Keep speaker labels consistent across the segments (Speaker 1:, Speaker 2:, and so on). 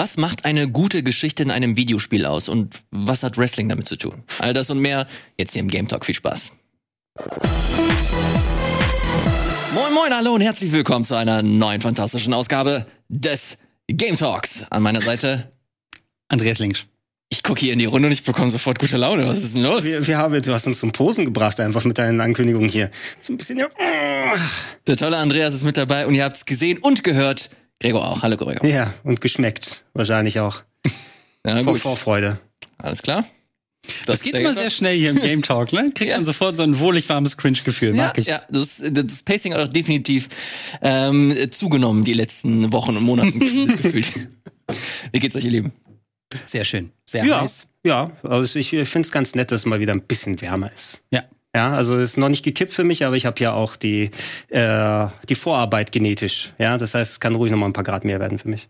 Speaker 1: Was macht eine gute Geschichte in einem Videospiel aus und was hat Wrestling damit zu tun? All das und mehr jetzt hier im Game Talk. Viel Spaß. Moin, moin, hallo und herzlich willkommen zu einer neuen fantastischen Ausgabe des Game Talks. An meiner Seite
Speaker 2: Andreas Links.
Speaker 1: Ich gucke hier in die Runde und ich bekomme sofort gute Laune. Was ist denn los?
Speaker 2: Wir, wir haben, du hast uns zum Posen gebracht, einfach mit deinen Ankündigungen hier. So ein bisschen, ja.
Speaker 1: Der tolle Andreas ist mit dabei und ihr habt es gesehen und gehört. Gregor auch. Hallo, Gregor.
Speaker 2: Ja, und geschmeckt. Wahrscheinlich auch.
Speaker 1: Ja,
Speaker 2: Vor
Speaker 1: gut.
Speaker 2: Vorfreude.
Speaker 1: Alles klar.
Speaker 3: Das geht immer sehr schnell hier im Game Talk, ne? Kriegt man sofort so ein wohlig warmes Cringe-Gefühl.
Speaker 1: Ja,
Speaker 3: Mag ich.
Speaker 1: ja das, das Pacing hat auch definitiv ähm, zugenommen die letzten Wochen und Monaten gefühlt. Wie geht's euch, ihr Lieben?
Speaker 3: Sehr schön. Sehr
Speaker 2: Ja,
Speaker 3: heiß.
Speaker 2: ja. Also ich finde es ganz nett, dass es mal wieder ein bisschen wärmer ist.
Speaker 3: Ja.
Speaker 2: Ja, also ist noch nicht gekippt für mich, aber ich habe ja auch die, äh, die Vorarbeit genetisch. Ja, das heißt, es kann ruhig noch mal ein paar Grad mehr werden für mich.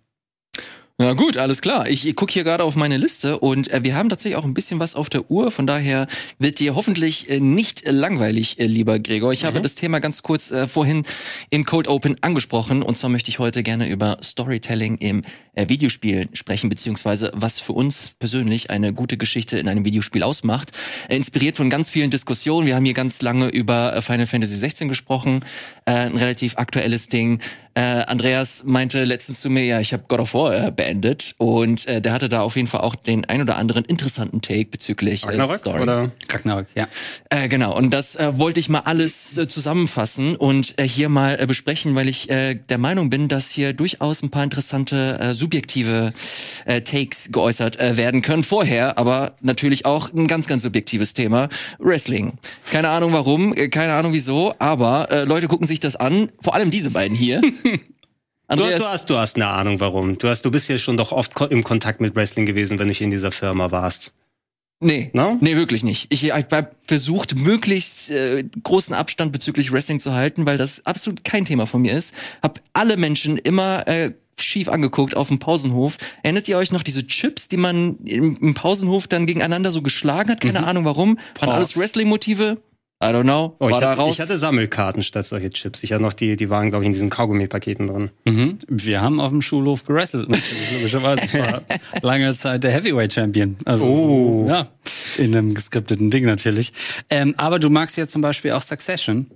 Speaker 1: Ja gut, alles klar. Ich, ich gucke hier gerade auf meine Liste und äh, wir haben tatsächlich auch ein bisschen was auf der Uhr. Von daher wird dir hoffentlich äh, nicht äh, langweilig, lieber Gregor. Ich habe das Thema ganz kurz äh, vorhin im Cold Open angesprochen. Und zwar möchte ich heute gerne über Storytelling im äh, Videospiel sprechen, beziehungsweise was für uns persönlich eine gute Geschichte in einem Videospiel ausmacht. Äh, inspiriert von ganz vielen Diskussionen. Wir haben hier ganz lange über Final Fantasy 16 gesprochen. Ein relativ aktuelles Ding. Äh, Andreas meinte letztens zu mir, ja, ich habe God of War äh, beendet und äh, der hatte da auf jeden Fall auch den ein oder anderen interessanten Take bezüglich äh,
Speaker 2: Ragnarök,
Speaker 1: Story.
Speaker 2: oder?
Speaker 3: Ragnarök, ja.
Speaker 1: Äh, genau, und das äh, wollte ich mal alles äh, zusammenfassen und äh, hier mal äh, besprechen, weil ich äh, der Meinung bin, dass hier durchaus ein paar interessante äh, subjektive äh, Takes geäußert äh, werden können vorher, aber natürlich auch ein ganz, ganz subjektives Thema, Wrestling. Keine Ahnung warum, äh, keine Ahnung wieso, aber äh, Leute gucken sich das an, vor allem diese beiden hier.
Speaker 2: Du,
Speaker 1: Andreas,
Speaker 2: du, hast, du hast eine Ahnung, warum. Du, hast, du bist ja schon doch oft ko im Kontakt mit Wrestling gewesen, wenn du in dieser Firma warst.
Speaker 1: Nee,
Speaker 2: No?
Speaker 1: nee, wirklich nicht. Ich, ich habe versucht, möglichst äh, großen Abstand bezüglich Wrestling zu halten, weil das absolut kein Thema von mir ist. Hab alle Menschen immer äh, schief angeguckt auf dem Pausenhof. Erinnert ihr euch noch diese Chips, die man im, Pausenhof dann gegeneinander so geschlagen hat? Keine Ahnung warum. Waren alles Wrestling-Motive? I don't know.
Speaker 2: Oh, ich,
Speaker 1: War da
Speaker 2: hatte,
Speaker 1: raus?
Speaker 2: ich hatte Sammelkarten statt solche Chips. Ich hatte noch die, die waren, glaube ich, in diesen Kaugummi-Paketen drin.
Speaker 3: Mhm. Wir haben auf dem Schulhof gewrestelt. natürlich, Logischerweise. Ich war lange Zeit der Heavyweight Champion. Also,
Speaker 2: Oh.
Speaker 3: so, ja. In einem geskripteten Ding natürlich. Ähm, aber du magst ja zum Beispiel auch Succession.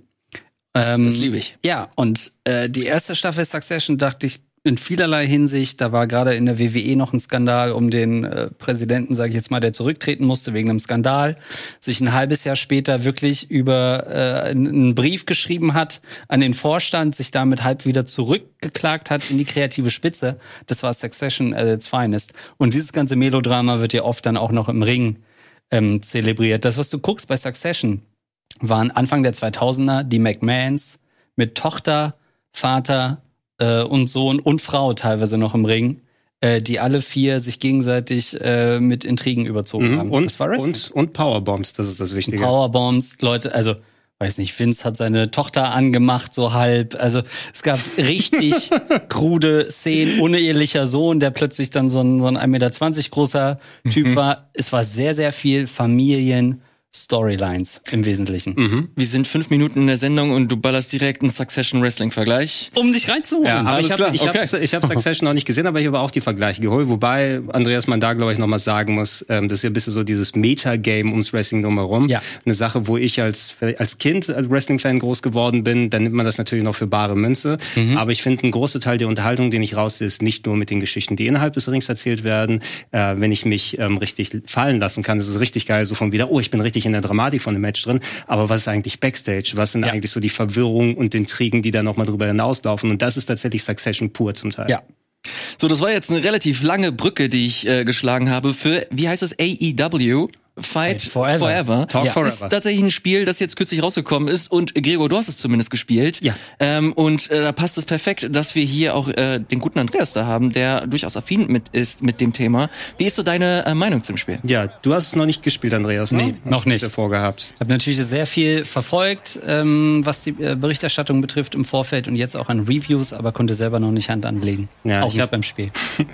Speaker 3: Ähm,
Speaker 1: Das liebe ich.
Speaker 3: Ja, und äh, die erste Staffel Succession dachte ich in vielerlei Hinsicht, da war gerade in der WWE noch ein Skandal um den äh, Präsidenten, sage ich jetzt mal, der zurücktreten musste wegen einem Skandal, sich ein halbes Jahr später wirklich über äh, einen Brief geschrieben hat an den Vorstand, sich damit halb wieder zurückgeklagt hat in die kreative Spitze. Das war Succession at its finest. Und dieses ganze Melodrama wird ja oft dann auch noch im Ring ähm, zelebriert. Das, was du guckst bei Succession, waren Anfang der 2000er die McMahons mit Tochter, Vater äh, und Sohn und Frau teilweise noch im Ring, äh, die alle vier sich gegenseitig äh, mit Intrigen überzogen haben.
Speaker 2: Mhm. Und,
Speaker 3: das war Wrestling.
Speaker 2: und, und Powerbombs, das ist das Wichtige.
Speaker 3: Powerbombs, Leute, also weiß nicht, Vince hat seine Tochter angemacht, so halb. Also es gab richtig krude Szenen, unehelicher Sohn, der plötzlich dann so ein, so ein 1,20 Meter großer Typ
Speaker 2: Mhm.
Speaker 3: war. Es war sehr, sehr viel Familien. Storylines im Wesentlichen.
Speaker 2: Mhm.
Speaker 1: Wir sind fünf Minuten in der Sendung und du ballerst direkt einen Succession Wrestling Vergleich.
Speaker 3: Um dich reinzuholen.
Speaker 2: Ja, aber ich habe ich
Speaker 1: okay.
Speaker 2: hab's- ich hab Succession noch nicht gesehen, aber ich habe auch die Vergleiche geholt. Wobei Andreas man da, glaube ich, noch mal sagen muss, ähm, das ist ja ein bisschen so dieses Meta-Game ums Wrestling drumherum.
Speaker 3: Ja.
Speaker 2: Eine Sache, wo ich als, als Kind als Wrestling-Fan groß geworden bin, dann nimmt man das natürlich noch für bare Münze.
Speaker 1: Mhm.
Speaker 2: Aber ich finde, ein großer Teil der Unterhaltung, den ich raussehe, ist nicht nur mit den Geschichten, die innerhalb des Rings erzählt werden. Äh, wenn ich mich ähm, richtig fallen lassen kann, ist es richtig geil, so von wieder, oh, ich bin richtig in der Dramatik von dem Match drin. Aber was ist eigentlich Backstage? Was sind eigentlich so die Verwirrungen und Intrigen, die da nochmal drüber hinauslaufen? Und das ist tatsächlich Succession pur zum Teil.
Speaker 3: Ja.
Speaker 1: So, das war jetzt eine relativ lange Brücke, die ich äh, geschlagen habe für, wie heißt das, AEW? Fight
Speaker 3: Fight Forever.
Speaker 1: Forever.
Speaker 2: Talk
Speaker 3: Ja.
Speaker 2: Forever.
Speaker 1: Ist tatsächlich ein Spiel, das jetzt kürzlich rausgekommen ist und Gregor, du hast es zumindest gespielt.
Speaker 2: Ja.
Speaker 1: Ähm, und äh, da passt es perfekt, dass wir hier auch äh, den guten Andreas da haben, der durchaus affin mit ist mit dem Thema. Wie ist so deine äh, Meinung zum Spiel?
Speaker 2: Ja, du hast es noch nicht gespielt, Andreas, ne?
Speaker 3: Nee, noch
Speaker 2: Hast du
Speaker 3: nicht.
Speaker 2: Ja vorgehabt.
Speaker 3: Ich habe natürlich sehr viel verfolgt, ähm, was die äh, Berichterstattung betrifft im Vorfeld und jetzt auch an Reviews, aber konnte selber noch nicht Hand anlegen.
Speaker 2: Ja,
Speaker 3: auch
Speaker 2: ich
Speaker 3: nicht
Speaker 2: hab-
Speaker 3: beim Spiel.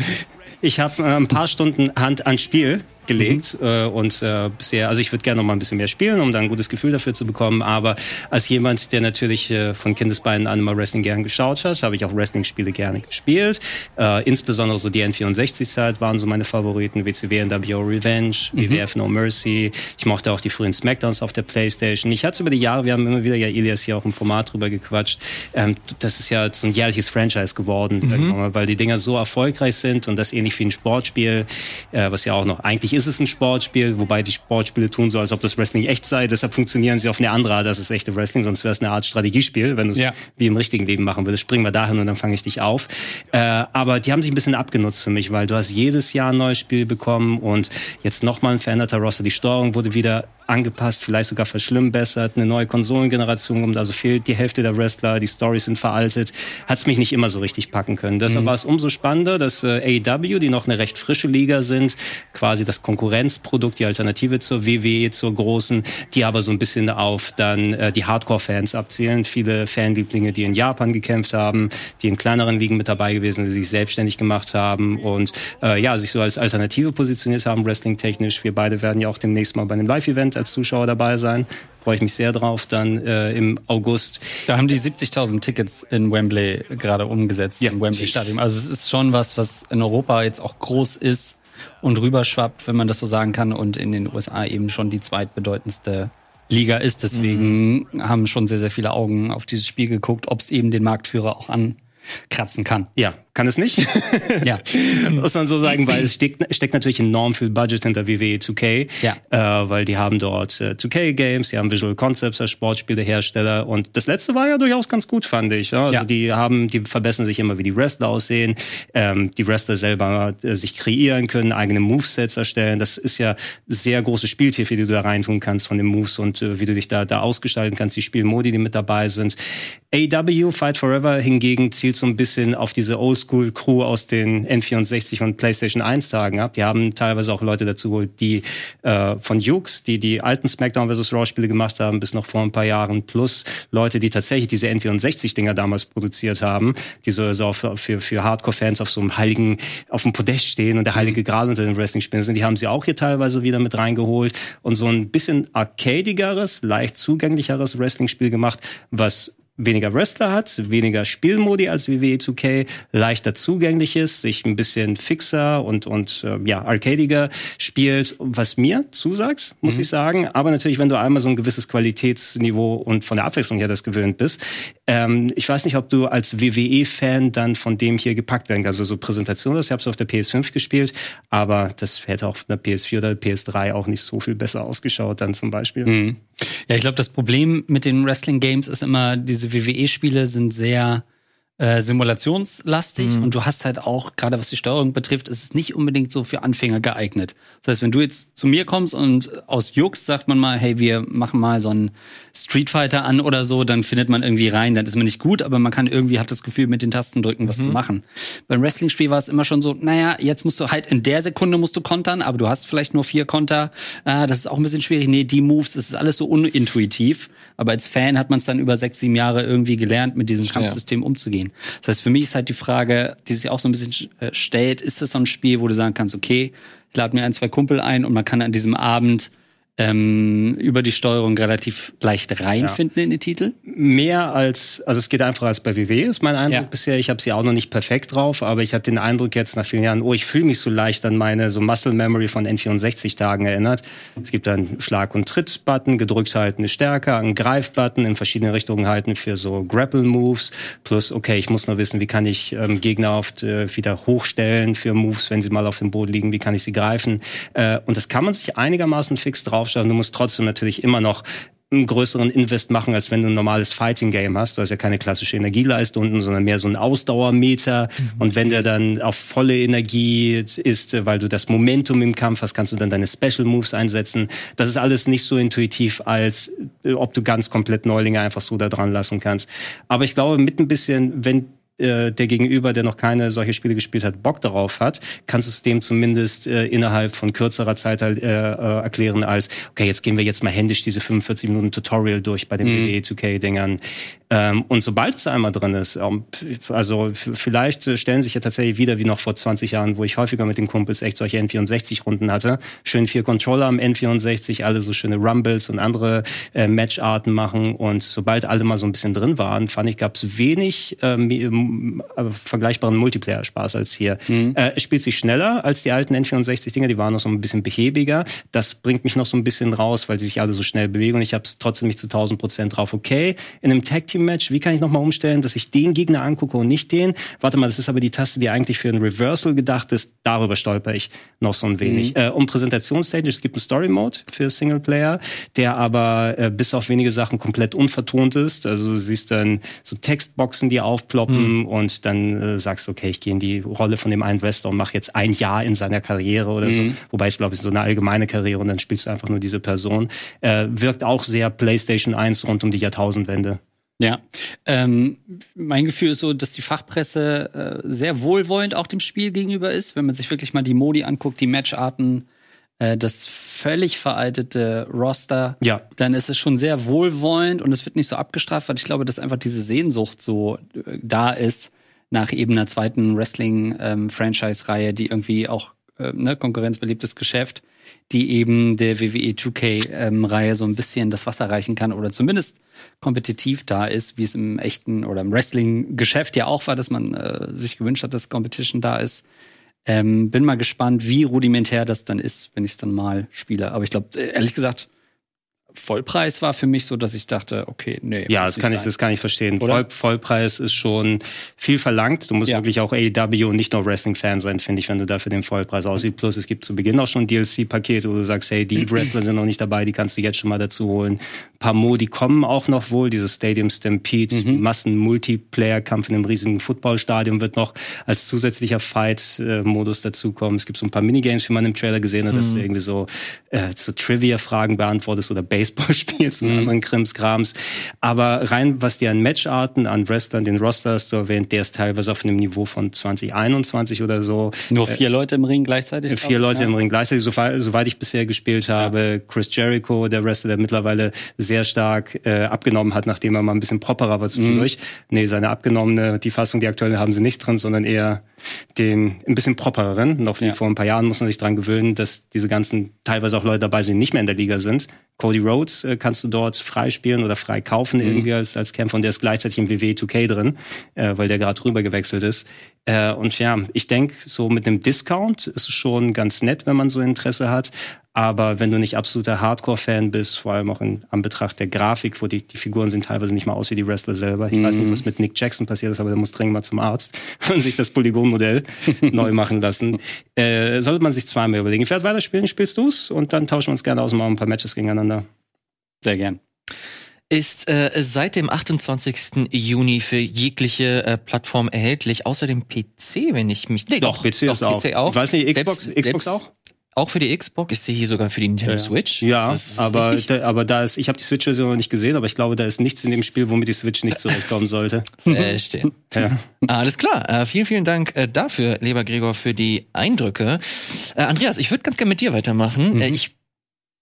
Speaker 2: Ich habe äh, ein paar Stunden Hand ans Spiel gelegt mhm. äh, und äh, bisher, also ich würde gerne noch mal ein bisschen mehr spielen, um dann ein gutes Gefühl dafür zu bekommen, aber als jemand, der natürlich äh, von Kindesbeinen an immer Wrestling gern geschaut hat, habe ich auch Wrestling-Spiele gerne gespielt, äh, insbesondere so die N64-Zeit waren so meine Favoriten, WCW NWO Revenge, mhm. WWF No Mercy, ich mochte auch die frühen Smackdowns auf der Playstation. Ich hatte über die Jahre, wir haben immer wieder ja Elias hier auch im Format drüber gequatscht, ähm, das ist ja so ein jährliches Franchise geworden, mhm. weil die Dinger so erfolgreich sind und das ähnlich wie ein Sportspiel, äh, was ja auch noch eigentlich ist es ein Sportspiel, wobei die Sportspiele tun so, als ob das Wrestling echt sei. Deshalb funktionieren sie auf eine andere Art. Das ist echte Wrestling, sonst wäre es eine Art Strategiespiel, wenn du es ja. wie im richtigen Leben machen würdest. Springen wir dahin und dann fange ich dich auf. Äh, aber die haben sich ein bisschen abgenutzt für mich, weil du hast jedes Jahr ein neues Spiel bekommen und jetzt nochmal ein veränderter Roster. Die Steuerung wurde wieder angepasst, vielleicht sogar verschlimmbessert, eine neue Konsolengeneration kommt, also fehlt die Hälfte der Wrestler, die Stories sind veraltet, hat es mich nicht immer so richtig packen können. Deshalb mhm. war es umso spannender, dass äh, AEW, die noch eine recht frische Liga sind, quasi das Konkurrenzprodukt, die Alternative zur WWE, zur großen, die aber so ein bisschen auf dann äh, die Hardcore-Fans abzielen. Viele Fanlieblinge, die in Japan gekämpft haben, die in kleineren Ligen mit dabei gewesen sind, die sich selbstständig gemacht haben und äh, ja, sich so als Alternative positioniert haben, wrestling-technisch. Wir beide werden ja auch demnächst mal bei einem Live-Event als Zuschauer dabei sein. Freue ich mich sehr drauf, dann äh, im August.
Speaker 3: Da haben die 70.000 Tickets in Wembley gerade umgesetzt, ja, im Wembley Stadium. Also es ist schon was, was in Europa jetzt auch groß ist und rüberschwappt, wenn man das so sagen kann, und in den USA eben schon die zweitbedeutendste Liga ist. Deswegen mhm. haben schon sehr, sehr viele Augen auf dieses Spiel geguckt, ob es eben den Marktführer auch ankratzen kann.
Speaker 2: Ja, kann es nicht. ja. Muss man so sagen, weil es steckt, steckt natürlich enorm viel Budget hinter WWE 2K. Ja. Äh, weil die haben dort äh, 2K Games, die haben Visual Concepts als Sportspielehersteller und das letzte war ja durchaus ganz gut, fand ich. Ja? Also ja. die haben, die verbessern sich immer, wie die Wrestler aussehen, ähm, die Wrestler selber äh, sich kreieren können, eigene Movesets erstellen. Das ist ja sehr große Spieltiefe, die du da reintun kannst von den Moves und äh, wie du dich da, da ausgestalten kannst, die Spielmodi, die mit dabei sind. AW Fight Forever hingegen zielt so ein bisschen auf diese Old Oldschool-Crew aus den N64 und PlayStation 1 Tagen ab. Die haben teilweise auch Leute dazu geholt, die äh, von Jukes, die die alten SmackDown vs. Raw Spiele gemacht haben, bis noch vor ein paar Jahren, plus Leute, die tatsächlich diese N64-Dinger damals produziert haben, die so, so auf, für, für Hardcore-Fans auf so einem heiligen, auf dem Podest stehen und der heilige Gral unter den Wrestling-Spielen sind. Die haben sie auch hier teilweise wieder mit reingeholt und so ein bisschen arcadigeres, leicht zugänglicheres Wrestling-Spiel gemacht, was weniger Wrestler hat, weniger Spielmodi als WWE 2K, leichter zugänglich ist, sich ein bisschen fixer und, und äh, ja, arcadiger spielt, was mir zusagt, muss mhm. ich sagen. Aber natürlich, wenn du einmal so ein gewisses Qualitätsniveau und von der Abwechslung her das gewöhnt bist. Ähm, ich weiß nicht, ob du als WWE-Fan dann von dem hier gepackt werden kannst. Also so Präsentation, das ich habe es auf der PS5 gespielt, aber das hätte auf einer PS4 oder PS3 auch nicht so viel besser ausgeschaut dann zum Beispiel. Mhm.
Speaker 3: Ja, ich glaube, das Problem mit den Wrestling-Games ist immer diese WWE-Spiele sind sehr äh, simulationslastig mhm. und du hast halt auch, gerade was die Steuerung betrifft, ist es nicht unbedingt so für Anfänger geeignet. Das heißt, wenn du jetzt zu mir kommst und aus Jux sagt man mal, hey, wir machen mal so einen Street Fighter an oder so, dann findet man irgendwie rein, dann ist man nicht gut, aber man kann irgendwie, hat das Gefühl, mit den Tasten drücken, was mhm. zu machen. Beim Wrestling-Spiel war es immer schon so, naja, jetzt musst du halt in der Sekunde musst du kontern, aber du hast vielleicht nur vier Konter. Ah, das ist auch ein bisschen schwierig. Nee, die Moves, das ist alles so unintuitiv. Aber als Fan hat man es dann über sechs, sieben Jahre irgendwie gelernt, mit diesem Kampfsystem umzugehen. Das heißt, für mich ist halt die Frage, die sich auch so ein bisschen äh, stellt, ist das so ein Spiel, wo du sagen kannst, okay, ich lade mir ein, zwei Kumpel ein und man kann an diesem Abend ähm, über die Steuerung relativ leicht reinfinden ja. in den Titel?
Speaker 2: Mehr als, also es geht einfacher als bei WW, ist mein Eindruck ja. bisher. Ich habe sie auch noch nicht perfekt drauf, aber ich hatte den Eindruck jetzt nach vielen Jahren, oh, ich fühle mich so leicht an meine so Muscle Memory von N64-Tagen erinnert. Es gibt einen Schlag- und Tritt-Button, gedrückt halten ist stärker, einen Greif-Button in verschiedene Richtungen halten für so Grapple-Moves, plus, okay, ich muss nur wissen, wie kann ich ähm, Gegner oft äh, wieder hochstellen für Moves, wenn sie mal auf dem Boden liegen, wie kann ich sie greifen. Äh, und das kann man sich einigermaßen fix drauf draufschauen. Du musst trotzdem natürlich immer noch einen größeren Invest machen, als wenn du ein normales Fighting-Game hast. Du hast ja keine klassische Energieleiste unten, sondern mehr so ein Ausdauermeter. Mhm. Und wenn der dann auf volle Energie ist, weil du das Momentum im Kampf hast, kannst du dann deine Special Moves einsetzen. Das ist alles nicht so intuitiv, als äh, ob du ganz komplett Neulinge einfach so da dran lassen kannst. Aber ich glaube, mit ein bisschen, wenn äh, der Gegenüber, der noch keine solche Spiele gespielt hat, Bock darauf hat, kannst du es dem zumindest äh, innerhalb von kürzerer Zeit halt, äh, äh, erklären als, okay, jetzt gehen wir jetzt mal händisch diese 45 Minuten Tutorial durch bei den mhm. WWE 2K-Dingern. Ähm, und sobald es einmal drin ist, ähm, also vielleicht stellen sich ja tatsächlich wieder wie noch vor 20 Jahren, wo ich häufiger mit den Kumpels echt solche N64-Runden hatte. Schön vier Controller am N64, alle so schöne Rumbles und andere äh, Matcharten machen. Und sobald alle mal so ein bisschen drin waren, fand ich, gab es wenig äh, vergleichbaren Multiplayer-Spaß als hier. Mhm. Äh, es spielt sich schneller als die alten N64-Dinger, die waren noch so ein bisschen behäbiger. Das bringt mich noch so ein bisschen raus, weil die sich alle so schnell bewegen. Und ich habe es trotzdem nicht zu 1000 Prozent drauf. Okay, in einem Tag-Team-Match, wie kann ich nochmal umstellen, dass ich den Gegner angucke und nicht den? Warte mal, das ist aber die Taste, die eigentlich für ein Reversal gedacht ist. Darüber stolper ich noch so ein wenig. Mhm. Äh, um Präsentationstechnisch, es gibt einen Story-Mode für Singleplayer, der aber äh, bis auf wenige Sachen komplett unvertont ist. Also du siehst dann so Textboxen, die aufploppen mhm. Und dann äh, sagst du, okay, ich gehe in die Rolle von dem einen Wrestler und mache jetzt ein Jahr in seiner Karriere oder mhm. so. Wobei es, glaube ich, so eine allgemeine Karriere und dann spielst du einfach nur diese Person. Äh, wirkt auch sehr PlayStation 1 rund um die Jahrtausendwende.
Speaker 3: Ja, ähm, mein Gefühl ist so, dass die Fachpresse äh, sehr wohlwollend auch dem Spiel gegenüber ist, wenn man sich wirklich mal die Modi anguckt, die Matcharten, äh, das völlig veraltete Roster,
Speaker 2: ja.
Speaker 3: dann ist es schon sehr wohlwollend und es wird nicht so abgestraft, weil ich glaube, dass einfach diese Sehnsucht so äh, da ist nach eben einer zweiten Wrestling-Franchise-Reihe, ähm, die irgendwie auch äh, ne, konkurrenzbeliebtes Geschäft, die eben der WWE 2K-Reihe ähm, so ein bisschen das Wasser reichen kann oder zumindest kompetitiv da ist, wie es im echten oder im Wrestling-Geschäft ja auch war, dass man äh, sich gewünscht hat, dass Competition da ist. Ähm, bin mal gespannt, wie rudimentär das dann ist, wenn ich es dann mal spiele. Aber ich glaube, ehrlich gesagt, Vollpreis war für mich so, dass ich dachte, okay, nee.
Speaker 2: Ja, das kann ich, das kann ich verstehen. Voll, Vollpreis ist schon viel verlangt. Du musst ja. wirklich auch AEW und nicht nur Wrestling-Fan sein, finde ich, wenn du dafür den Vollpreis aussiehst. Plus, es gibt zu Beginn auch schon DLC-Pakete, wo du sagst, hey, die Wrestler sind noch nicht dabei, die kannst du jetzt schon mal dazu holen. Ein paar Modi kommen auch noch wohl. Dieses Stadium Stampede, mhm. Massen-Multiplayer-Kampf in einem riesigen Footballstadion wird noch als zusätzlicher Fight-Modus dazukommen. Es gibt so ein paar Minigames, wie man im Trailer gesehen hat, mhm. dass du irgendwie so, äh, so Trivia-Fragen beantwortest oder Base Baseball spielst und mhm. anderen Krimskrams. Aber rein, was die an Matcharten, an Wrestlern, den Roster hast du erwähnt, der ist teilweise auf einem Niveau von 2021 oder so.
Speaker 3: Nur vier äh, Leute im Ring gleichzeitig?
Speaker 2: Vier Leute ja. im Ring gleichzeitig, soweit, soweit ich bisher gespielt habe. Ja. Chris Jericho, der Wrestler, der mittlerweile sehr stark äh, abgenommen hat, nachdem er mal ein bisschen properer war zwischendurch. Mhm. Nee, seine abgenommene, die Fassung, die aktuelle haben sie nicht drin, sondern eher den ein bisschen propereren. Noch wie ja. vor ein paar Jahren muss man sich dran gewöhnen, dass diese ganzen teilweise auch Leute dabei sind, die nicht mehr in der Liga sind. Cody Rhodes äh, kannst du dort frei spielen oder frei kaufen mhm. irgendwie als, als Kämpfer und der ist gleichzeitig im WWE 2K drin, äh, weil der gerade rüber gewechselt ist. Äh, und ja, ich denke, so mit einem Discount ist es schon ganz nett, wenn man so Interesse hat. Aber wenn du nicht absoluter Hardcore-Fan bist, vor allem auch in Anbetracht der Grafik, wo die, die Figuren sehen teilweise nicht mal aus wie die Wrestler selber. Ich mhm. weiß nicht, mhm. was mit Nick Jackson passiert ist, aber der muss dringend mal zum Arzt und sich das Polygonmodell neu machen lassen. Äh, sollte man sich zweimal überlegen. Ich werde weiterspielen, spielst du's und dann tauschen wir uns gerne aus und machen ein paar Matches gegeneinander.
Speaker 3: Sehr gern
Speaker 1: ist äh, seit dem 28. Juni für jegliche äh, Plattform erhältlich, außer dem PC, wenn ich mich.
Speaker 2: Nee, doch, doch PC, doch, ist auch. PC auch. Ich weiß nicht, Xbox, selbst, Xbox selbst, auch?
Speaker 1: Auch für die Xbox? Ich sehe hier sogar für die Nintendo
Speaker 2: ja.
Speaker 1: Switch.
Speaker 2: Ja, ist das, ist das aber, da, aber da ist, ich habe die Switch-Version noch nicht gesehen, aber ich glaube, da ist nichts in dem Spiel, womit die Switch nicht zurechtkommen sollte.
Speaker 1: äh. Ja. Alles klar. Äh, vielen, vielen Dank äh, dafür, lieber Gregor, für die Eindrücke. Äh, Andreas, ich würde ganz gerne mit dir weitermachen. Mhm. Äh, ich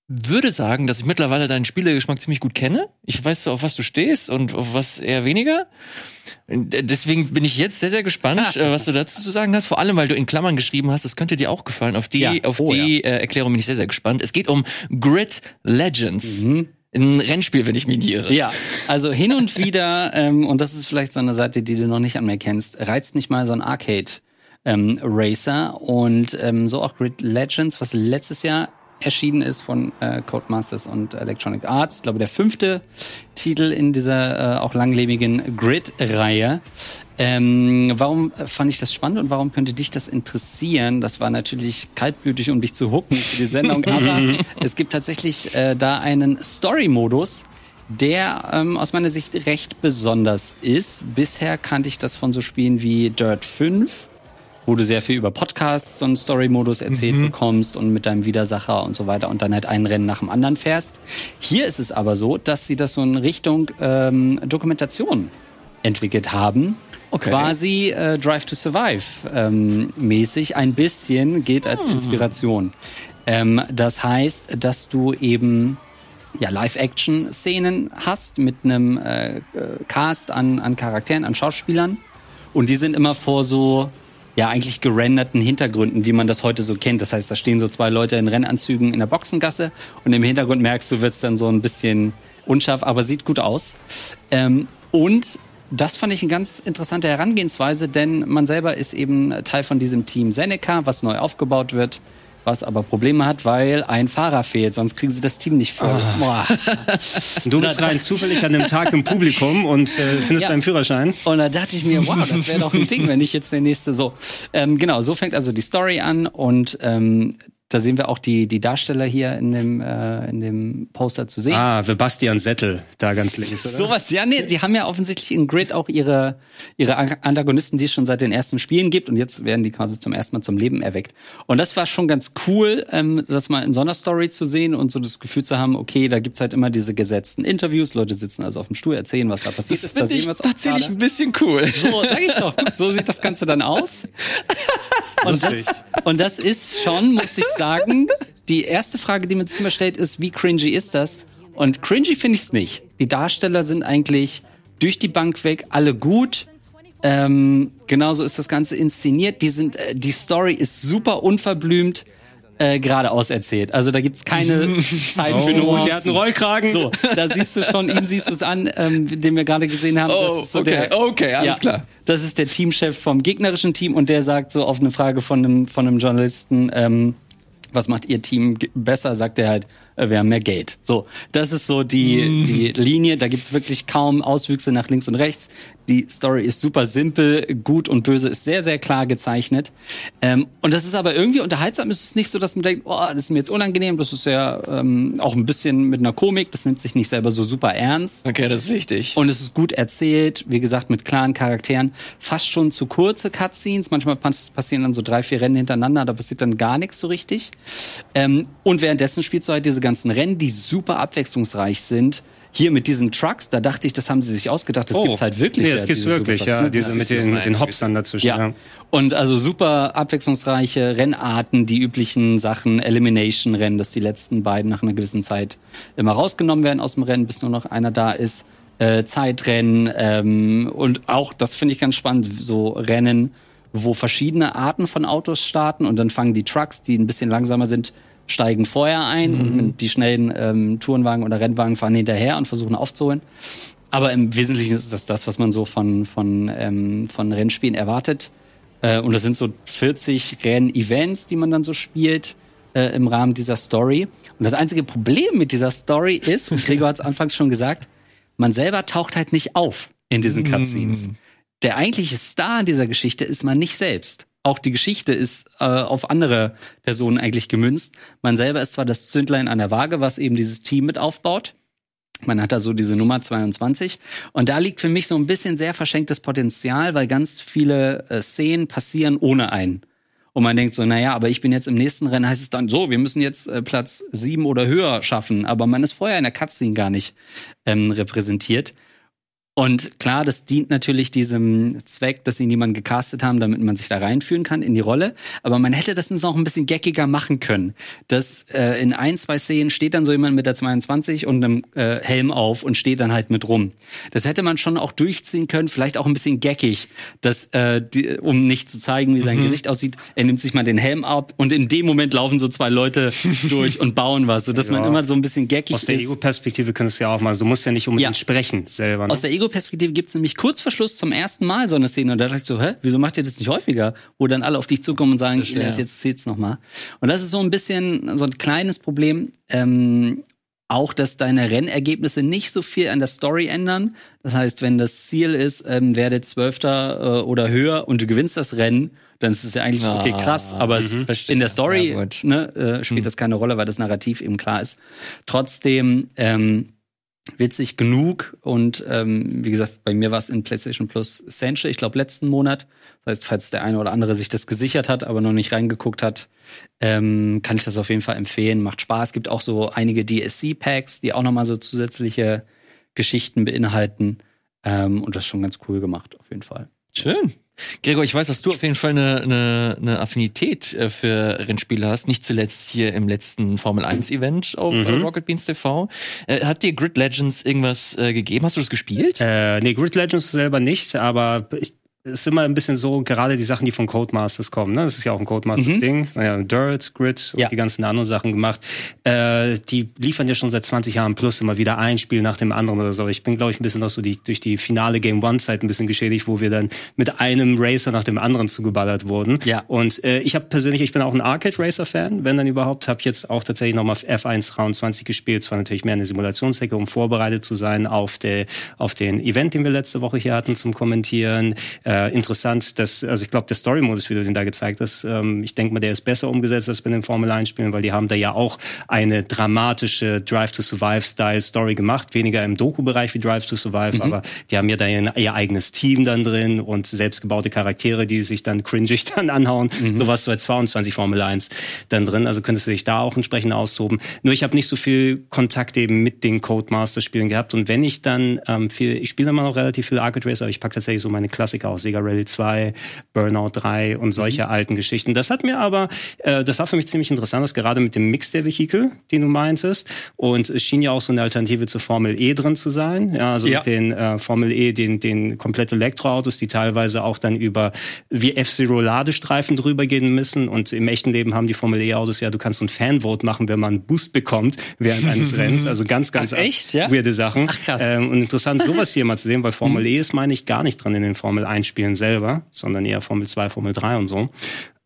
Speaker 1: würde sagen, dass ich mittlerweile deinen Spielegeschmack ziemlich gut kenne. Ich weiß so, auf was du stehst und auf was eher weniger. Deswegen bin ich jetzt sehr, sehr gespannt, äh, was du dazu zu sagen hast. Vor allem, weil du in Klammern geschrieben hast, das könnte dir auch gefallen. Auf die, ja. auf oh, die ja. äh, Erklärung bin ich sehr, sehr gespannt. Es geht um Grid Legends. Mhm. Ein Rennspiel, wenn ich mich irre.
Speaker 3: Ja, also hin und wieder, ähm, und das ist vielleicht so eine Seite, die du noch nicht an mir kennst, reizt mich mal so ein Arcade ähm, Racer und ähm, so auch Grid Legends, was letztes Jahr erschienen ist von äh, Codemasters und Electronic Arts. Ich glaube, der fünfte Titel in dieser äh, auch langlebigen Grid-Reihe. Ähm, warum fand ich das spannend und warum könnte dich das interessieren? Das war natürlich kaltblütig, um dich zu hucken für die Sendung, aber es gibt tatsächlich äh, da einen Story-Modus, der ähm, aus meiner Sicht recht besonders ist. Bisher kannte ich das von so Spielen wie Dirt 5 wo du sehr viel über Podcasts und Story-Modus erzählt mhm. bekommst und mit deinem Widersacher und so weiter und dann halt ein Rennen nach dem anderen fährst. Hier ist es aber so, dass sie das so in Richtung ähm, Dokumentation entwickelt haben.
Speaker 1: Okay.
Speaker 3: Quasi äh, Drive to Survive ähm, mäßig ein bisschen geht als Inspiration. Ähm, das heißt, dass du eben ja, Live-Action-Szenen hast mit einem äh, äh, Cast an, an Charakteren, an Schauspielern. Und die sind immer vor so, ja, eigentlich gerenderten Hintergründen, wie man das heute so kennt. Das heißt, da stehen so zwei Leute in Rennanzügen in der Boxengasse und im Hintergrund merkst du, wird's dann so ein bisschen unscharf, aber sieht gut aus. Ähm, und das fand ich eine ganz interessante Herangehensweise, denn man selber ist eben Teil von diesem Team Seneca, was neu aufgebaut wird, was aber Probleme hat, weil ein Fahrer fehlt, sonst kriegen sie das Team nicht voll. Boah.
Speaker 2: Du bist rein zufällig an dem Tag im Publikum und äh, findest
Speaker 3: Ja.
Speaker 2: deinen Führerschein.
Speaker 3: Und da dachte ich mir, wow, das wäre doch ein Ding, wenn ich jetzt der nächste so. Ähm, genau, so fängt also die Story an und ähm, da sehen wir auch die, die Darsteller hier in dem, äh, in dem Poster zu sehen.
Speaker 2: Ah, Sebastian Settel, da ganz links, oder?
Speaker 3: Sowas, ja, nee, die haben ja offensichtlich in Grid auch ihre, ihre Antagonisten, die es schon seit den ersten Spielen gibt und jetzt werden die quasi zum ersten Mal zum Leben erweckt. Und das war schon ganz cool, ähm, das mal in so einer Story zu sehen und so das Gefühl zu haben, okay, da gibt's halt immer diese gesetzten Interviews, Leute sitzen also auf dem Stuhl, erzählen, was da passiert
Speaker 1: Das
Speaker 3: ist. Da
Speaker 1: finde
Speaker 3: sehen
Speaker 1: ich
Speaker 3: wir's auch
Speaker 1: tatsächlich ein bisschen cool.
Speaker 3: So, sag ich doch. So sieht das Ganze dann aus. Und das, und das ist schon, muss ich sagen, die erste Frage, die man sich immer stellt, ist, wie cringy ist das? Und cringy finde ich es nicht. Die Darsteller sind eigentlich durch die Bank weg alle gut. Ähm, genauso ist das Ganze inszeniert. Die, sind, äh, die Story ist super unverblümt äh, geradeaus erzählt. Also da gibt's keine Zeit für
Speaker 2: Oh,
Speaker 3: Nuancen.
Speaker 2: der hat einen Rollkragen.
Speaker 3: So, da siehst du schon, ihm siehst du es an, ähm, den wir gerade gesehen haben.
Speaker 1: Oh,
Speaker 3: das ist so
Speaker 1: okay,
Speaker 3: der,
Speaker 1: okay, alles klar.
Speaker 3: Das ist der Teamchef vom gegnerischen Team und der sagt so auf eine Frage von einem, von einem Journalisten, ähm, was macht ihr Team besser, sagt er halt, wir haben mehr Geld. So, das ist so die, die Linie. Da gibt's wirklich kaum Auswüchse nach links und rechts. Die Story ist super simpel, gut und böse ist sehr, sehr klar gezeichnet. Ähm, und das ist aber irgendwie unterhaltsam. Es ist nicht so, dass man denkt, oh, das ist mir jetzt unangenehm. Das ist ja ähm, auch ein bisschen mit einer Komik. Das nimmt sich nicht selber so super ernst.
Speaker 1: Okay, das ist wichtig.
Speaker 3: Und es ist gut erzählt, wie gesagt, mit klaren Charakteren. Fast schon zu kurze Cutscenes. Manchmal pass passieren dann so drei, vier Rennen hintereinander, da passiert dann gar nichts so richtig. Ähm, und währenddessen spielst du halt diese ganzen Rennen, die super abwechslungsreich sind. Hier mit diesen Trucks, da dachte ich, das haben sie sich ausgedacht. Das gibt's halt wirklich.
Speaker 2: Oh. Nee, das
Speaker 3: ja,
Speaker 2: gibt's wirklich, ja.
Speaker 3: ne?
Speaker 2: Diese mit den, mit den Hopsern dazwischen.
Speaker 3: Ja.
Speaker 2: Ja.
Speaker 3: Und also super abwechslungsreiche Rennarten, die üblichen Sachen, Elimination-Rennen, dass die letzten beiden nach einer gewissen Zeit immer rausgenommen werden aus dem Rennen, bis nur noch einer da ist. Äh, Zeitrennen ähm, und auch, das finde ich ganz spannend, so Rennen, wo verschiedene Arten von Autos starten und dann fangen die Trucks, die ein bisschen langsamer sind, steigen vorher ein und die schnellen ähm, Tourenwagen oder Rennwagen fahren hinterher und versuchen aufzuholen. Aber im Wesentlichen ist das das, was man so von, von, ähm, von Rennspielen erwartet. Äh, und das sind so 40 Renn-Events, die man dann so spielt äh, im Rahmen dieser Story. Und das einzige Problem mit dieser Story ist, und Gregor hat es anfangs schon gesagt, man selber taucht halt nicht auf in diesen Cutscenes. Der eigentliche Star in dieser Geschichte ist man nicht selbst. Auch die Geschichte ist äh, auf andere Personen eigentlich gemünzt. Man selber ist zwar das Zündlein an der Waage, was eben dieses Team mit aufbaut. Man hat da so diese Nummer 22. Und da liegt für mich so ein bisschen sehr verschenktes Potenzial, weil ganz viele äh, Szenen passieren ohne einen. Und man denkt so, naja, aber ich bin jetzt im nächsten Rennen, heißt es dann so, wir müssen jetzt äh, Platz sieben oder höher schaffen. Aber man ist vorher in der Cutscene gar nicht ähm, repräsentiert. Und klar, das dient natürlich diesem Zweck, dass sie niemanden gecastet haben, damit man sich da reinführen kann in die Rolle. Aber man hätte das noch ein bisschen geckiger machen können. Dass äh, in ein, zwei Szenen steht dann so jemand mit der 22 und einem äh, Helm auf und steht dann halt mit rum. Das hätte man schon auch durchziehen können, vielleicht auch ein bisschen geckig, dass, äh, die, um nicht zu zeigen, wie sein Gesicht aussieht. Er nimmt sich mal den Helm ab und in dem Moment laufen so zwei Leute durch und bauen was, sodass man
Speaker 2: Ja.
Speaker 3: immer so ein bisschen geckig
Speaker 2: Aus der
Speaker 3: ist.
Speaker 2: Ego-Perspektive könntest du ja auch mal, du musst ja nicht unbedingt
Speaker 3: Ja.
Speaker 2: sprechen selber. Ne?
Speaker 3: Aus der Ego-Perspektive gibt's nämlich kurz vor Schluss zum ersten Mal so eine Szene und da dachte ich so, hä, wieso macht ihr das nicht häufiger? Wo dann alle auf dich zukommen und sagen,
Speaker 1: Verstehe.
Speaker 3: Elias, jetzt zählt's noch mal. Und das ist so ein bisschen so ein kleines Problem. Ähm, auch, dass deine Rennergebnisse nicht so viel an der Story ändern. Das heißt, wenn das Ziel ist, ähm, werde Zwölfter äh, oder höher und du gewinnst das Rennen, dann ist es ja eigentlich okay
Speaker 1: Ah,
Speaker 3: krass. Aber es,
Speaker 1: verstehe.
Speaker 3: in der Story
Speaker 1: Ja,
Speaker 3: ne, äh, spielt das keine Rolle, weil das Narrativ eben klar ist. Trotzdem ähm, witzig genug und ähm, wie gesagt, bei mir war es in PlayStation Plus Essential, ich glaube letzten Monat. Das heißt, falls der eine oder andere sich das gesichert hat, aber noch nicht reingeguckt hat, ähm, kann ich das auf jeden Fall empfehlen. Macht Spaß. Gibt auch so einige DSC-Packs, die auch nochmal so zusätzliche Geschichten beinhalten. Ähm, und das ist schon ganz cool gemacht, auf jeden Fall.
Speaker 1: Schön. Gregor, ich weiß, dass du auf jeden Fall eine, eine, eine Affinität äh, für Rennspiele hast. Nicht zuletzt hier im letzten Formel 1 Event auf äh,
Speaker 2: Mhm.
Speaker 1: Rocket Beans TV. Äh, hat dir Grid Legends irgendwas gegeben? Hast du das gespielt?
Speaker 2: Äh, nee, Grid Legends selber nicht, aber ich, ist immer ein bisschen so, gerade die Sachen, die von Codemasters kommen, ne? Das ist ja auch ein Codemasters-Ding. Ja, Dirt, Grid und
Speaker 3: Ja.
Speaker 2: die ganzen anderen Sachen gemacht. Äh, die liefern ja schon seit 20 Jahren plus immer wieder ein Spiel nach dem anderen oder so. Ich bin, glaube ich, ein bisschen noch so die, durch die finale Game One-Zeit ein bisschen geschädigt, wo wir dann mit einem Racer nach dem anderen zugeballert wurden.
Speaker 3: Ja.
Speaker 2: Und äh, ich habe persönlich, ich bin auch ein Arcade-Racer-Fan, wenn dann überhaupt, habe jetzt auch tatsächlich nochmal F1 23 gespielt. Zwar natürlich mehr eine Simulationsecke, um vorbereitet zu sein auf, der, auf den Event, den wir letzte Woche hier hatten zum Kommentieren. Äh, interessant, dass, also ich glaube, der Story-Modus, wie du den da gezeigt hast, ähm, ich denke mal, der ist besser umgesetzt als bei den Formel 1-Spielen, weil die haben da ja auch eine dramatische Drive to Survive-Style-Story gemacht. Weniger im Doku-Bereich wie Drive to Survive, aber die haben ja da ihr, eigenes Team dann drin und selbstgebaute Charaktere, die sich dann cringig dann anhauen. Sowas bei 22 Formel 1 dann drin. Also könntest du dich da auch entsprechend austoben. Nur ich habe nicht so viel Kontakt eben mit den Codemaster-Spielen gehabt. Und wenn ich dann ähm, viel, ich spiele immer noch relativ viel Arcade Racer, aber ich packe tatsächlich so meine Klassiker aus, Sega Rally 2, Burnout 3 und solche alten Geschichten. Das hat mir aber, äh, das war für mich ziemlich interessant, das gerade mit dem Mix der Vehikel, den du meintest. Und es schien ja auch so eine Alternative zur Formel E drin zu sein. Ja, also
Speaker 3: Ja.
Speaker 2: mit den äh, Formel E, den, den komplett Elektroautos, die teilweise auch dann über wie F-Zero Ladestreifen drüber gehen müssen. Und im echten Leben haben die Formel E-Autos ja, du kannst so ein Fanvote machen, wenn man einen Boost bekommt während eines Rennens. Also ganz, ganz
Speaker 3: Ach, echt? Ja?
Speaker 2: weirde Sachen.
Speaker 3: Ach, krass.
Speaker 2: Ähm, und interessant, sowas hier mal zu sehen, weil Formel E ist, meine ich, gar nicht dran in den Formel 1 Spielen selber, sondern eher Formel 2, Formel 3 und so.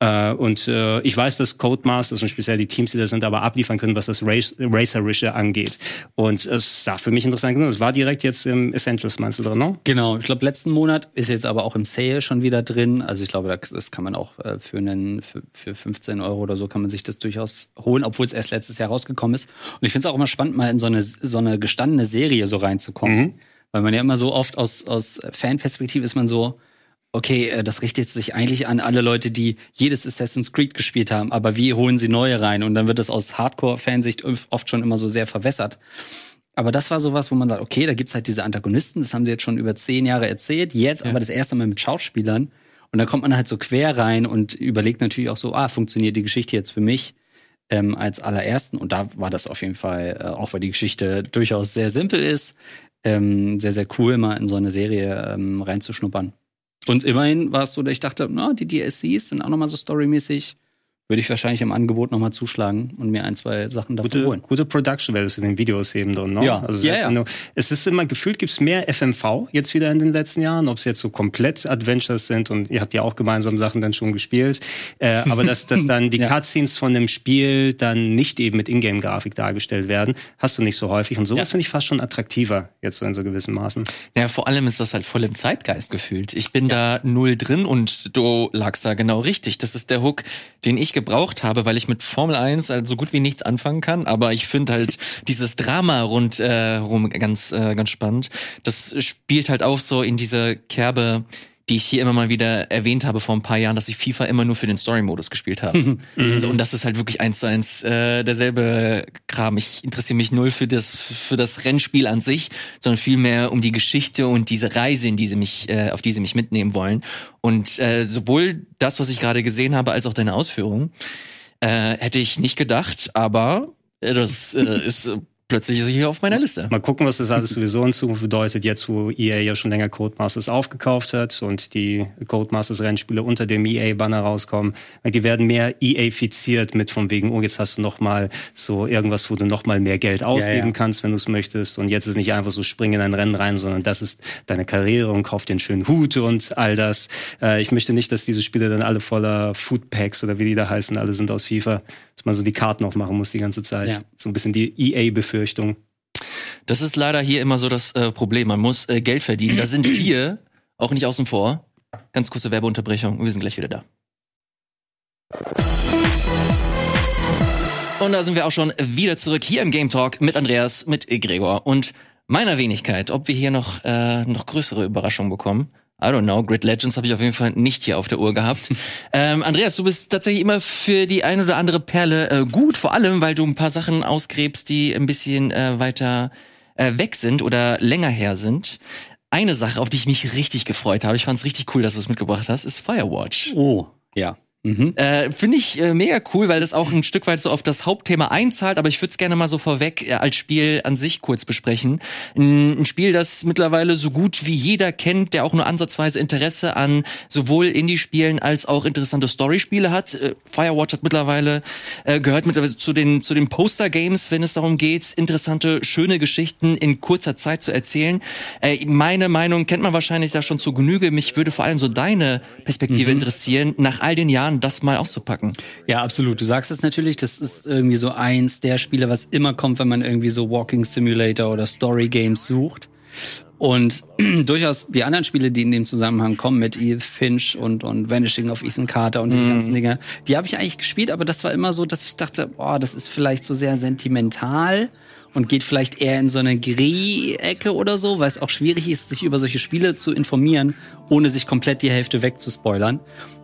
Speaker 2: Äh, und äh, ich weiß, dass Codemasters und speziell die Teams, die da sind, aber abliefern können, was das Race Racerische angeht. Und es sah für mich interessant genug. Es war direkt jetzt im Essentials, meinst du drin, ne?
Speaker 3: Genau, ich glaube, letzten Monat ist jetzt aber auch im Sale schon wieder drin. Also ich glaube, das, kann man auch äh, für, einen, für, für 15 Euro oder so kann man sich das durchaus holen, obwohl es erst letztes Jahr rausgekommen ist. Und ich finde es auch immer spannend, mal in so eine, so eine gestandene Serie so reinzukommen.
Speaker 2: Mhm.
Speaker 3: Weil man ja immer so oft aus, aus Fanperspektive ist man so, okay, äh, das richtet sich eigentlich an alle Leute, die jedes Assassin's Creed gespielt haben, aber wie holen sie neue rein? Und dann wird das aus Hardcore-Fansicht oft schon immer so sehr verwässert. Aber das war sowas, wo man sagt, okay, da gibt's halt diese Antagonisten, das haben sie jetzt schon über zehn Jahre erzählt, jetzt aber das erste Mal mit Schauspielern. Und dann kommt man halt so quer rein und überlegt natürlich auch so, ah, funktioniert die Geschichte jetzt für mich ähm, als allerersten? Und da war das auf jeden Fall, äh, auch weil die Geschichte durchaus sehr simpel ist, ähm, sehr, sehr cool, mal in so eine Serie ähm, reinzuschnuppern. Und immerhin war es so, dass ich dachte, na, die DSCs sind auch nochmal so storymäßig. Würde ich wahrscheinlich im Angebot nochmal zuschlagen und mir ein, zwei Sachen davon
Speaker 2: Gute,
Speaker 3: holen.
Speaker 2: gute Production Values in den Videos eben drin, ne?
Speaker 3: Ja.
Speaker 2: Also
Speaker 3: Ja, ja.
Speaker 2: es ist immer gefühlt, gibt's mehr FMV jetzt wieder in den letzten Jahren, ob es jetzt so komplett Adventures sind und ihr habt ja auch gemeinsam Sachen dann schon gespielt. Äh, aber dass, dass dann die
Speaker 3: Ja.
Speaker 2: Cutscenes von dem Spiel dann nicht eben mit Ingame-Grafik dargestellt werden, hast du nicht so häufig. Und sowas
Speaker 3: Ja.
Speaker 2: finde ich fast schon attraktiver, jetzt so in so gewissen Maßen.
Speaker 1: Ja, vor allem ist das halt voll im Zeitgeist gefühlt. Ich bin da null drin und du lagst da genau richtig. Das ist der Hook, den ich gebraucht habe, weil ich mit Formel 1 halt so gut wie nichts anfangen kann. Aber ich finde halt dieses Drama rund äh, rum ganz, äh, ganz spannend. Das spielt halt auch so in diese Kerbe, die ich hier immer mal wieder erwähnt habe vor ein paar Jahren, dass ich FIFA immer nur für den Story-Modus gespielt habe. also, und das ist halt wirklich eins zu eins äh, derselbe Kram. Ich interessiere mich null für das für das Rennspiel an sich, sondern vielmehr um die Geschichte und diese Reise, in die sie mich, äh, auf die sie mich mitnehmen wollen. Und äh, sowohl das, was ich gerade gesehen habe, als auch deine Ausführungen, äh, hätte ich nicht gedacht, aber äh, das äh, ist plötzlich hier auf meiner Liste.
Speaker 2: Mal gucken, was das alles sowieso in Zukunft bedeutet, jetzt wo EA ja schon länger Codemasters aufgekauft hat und die Codemasters Rennspiele unter dem EA-Banner rauskommen. Die werden mehr EA-fiziert mit von wegen, oh, jetzt hast du noch mal so irgendwas, wo du noch mal mehr Geld ausgeben
Speaker 3: ja.
Speaker 2: kannst, wenn du es möchtest. Und jetzt ist nicht einfach so, spring in ein Rennen rein, sondern das ist deine Karriere und kauf den schönen Hut und all das. Äh, ich möchte nicht, dass diese Spiele dann alle voller Foodpacks oder wie die da heißen, alle sind aus FIFA, dass man so die Karten aufmachen muss die ganze Zeit.
Speaker 3: Ja.
Speaker 2: So ein bisschen die EA-Befürchtung.
Speaker 1: Das ist leider hier immer so das äh, Problem. Man muss äh, Geld verdienen. Da sind wir auch nicht außen vor. Ganz kurze Werbeunterbrechung. Wir sind gleich wieder da. Und da sind wir auch schon wieder zurück hier im Game Talk mit Andreas, mit Gregor und meiner Wenigkeit. Ob wir hier noch, äh, noch größere Überraschungen bekommen. I don't know. Grid Legends habe ich auf jeden Fall nicht hier auf der Uhr gehabt. ähm, Andreas, du bist tatsächlich immer für die ein oder andere Perle äh, gut, vor allem, weil du ein paar Sachen ausgräbst, die ein bisschen äh, weiter äh, weg sind oder länger her sind. eine Sache, auf die ich mich richtig gefreut habe, ich fand es richtig cool, dass du es mitgebracht hast, ist Firewatch.
Speaker 3: Oh, ja. Mhm.
Speaker 1: Äh, Finde ich äh, mega cool, weil das auch ein Stück weit so auf das Hauptthema einzahlt, aber ich würde es gerne mal so vorweg äh, als Spiel an sich kurz besprechen. Ein, ein, Spiel, das mittlerweile so gut wie jeder kennt, der auch nur ansatzweise Interesse an sowohl Indie-Spielen als auch interessante Story-Spiele hat. Äh, Firewatch hat mittlerweile, äh, gehört mittlerweile zu den, zu den Poster-Games, wenn es darum geht, interessante, schöne Geschichten in kurzer Zeit zu erzählen. Äh, meine Meinung kennt man wahrscheinlich da schon zu Genüge. Mich würde vor allem so deine Perspektive mhm. interessieren, nach all den Jahren Jahren, das mal auszupacken.
Speaker 3: Ja, absolut. Du sagst es natürlich, das ist irgendwie so eins der Spiele, was immer kommt, wenn man irgendwie so Walking Simulator oder Story Games sucht. Und durchaus die anderen Spiele, die in dem Zusammenhang kommen mit Edith Finch und, und Vanishing of Ethan Carter und diese mm. ganzen Dinge, die habe ich eigentlich gespielt, aber das war immer so, dass ich dachte, boah, das ist vielleicht so sehr sentimental und geht vielleicht eher in so eine Gris-Ecke oder so, weil es auch schwierig ist, sich über solche Spiele zu informieren, ohne sich komplett die Hälfte wegzuspoilern.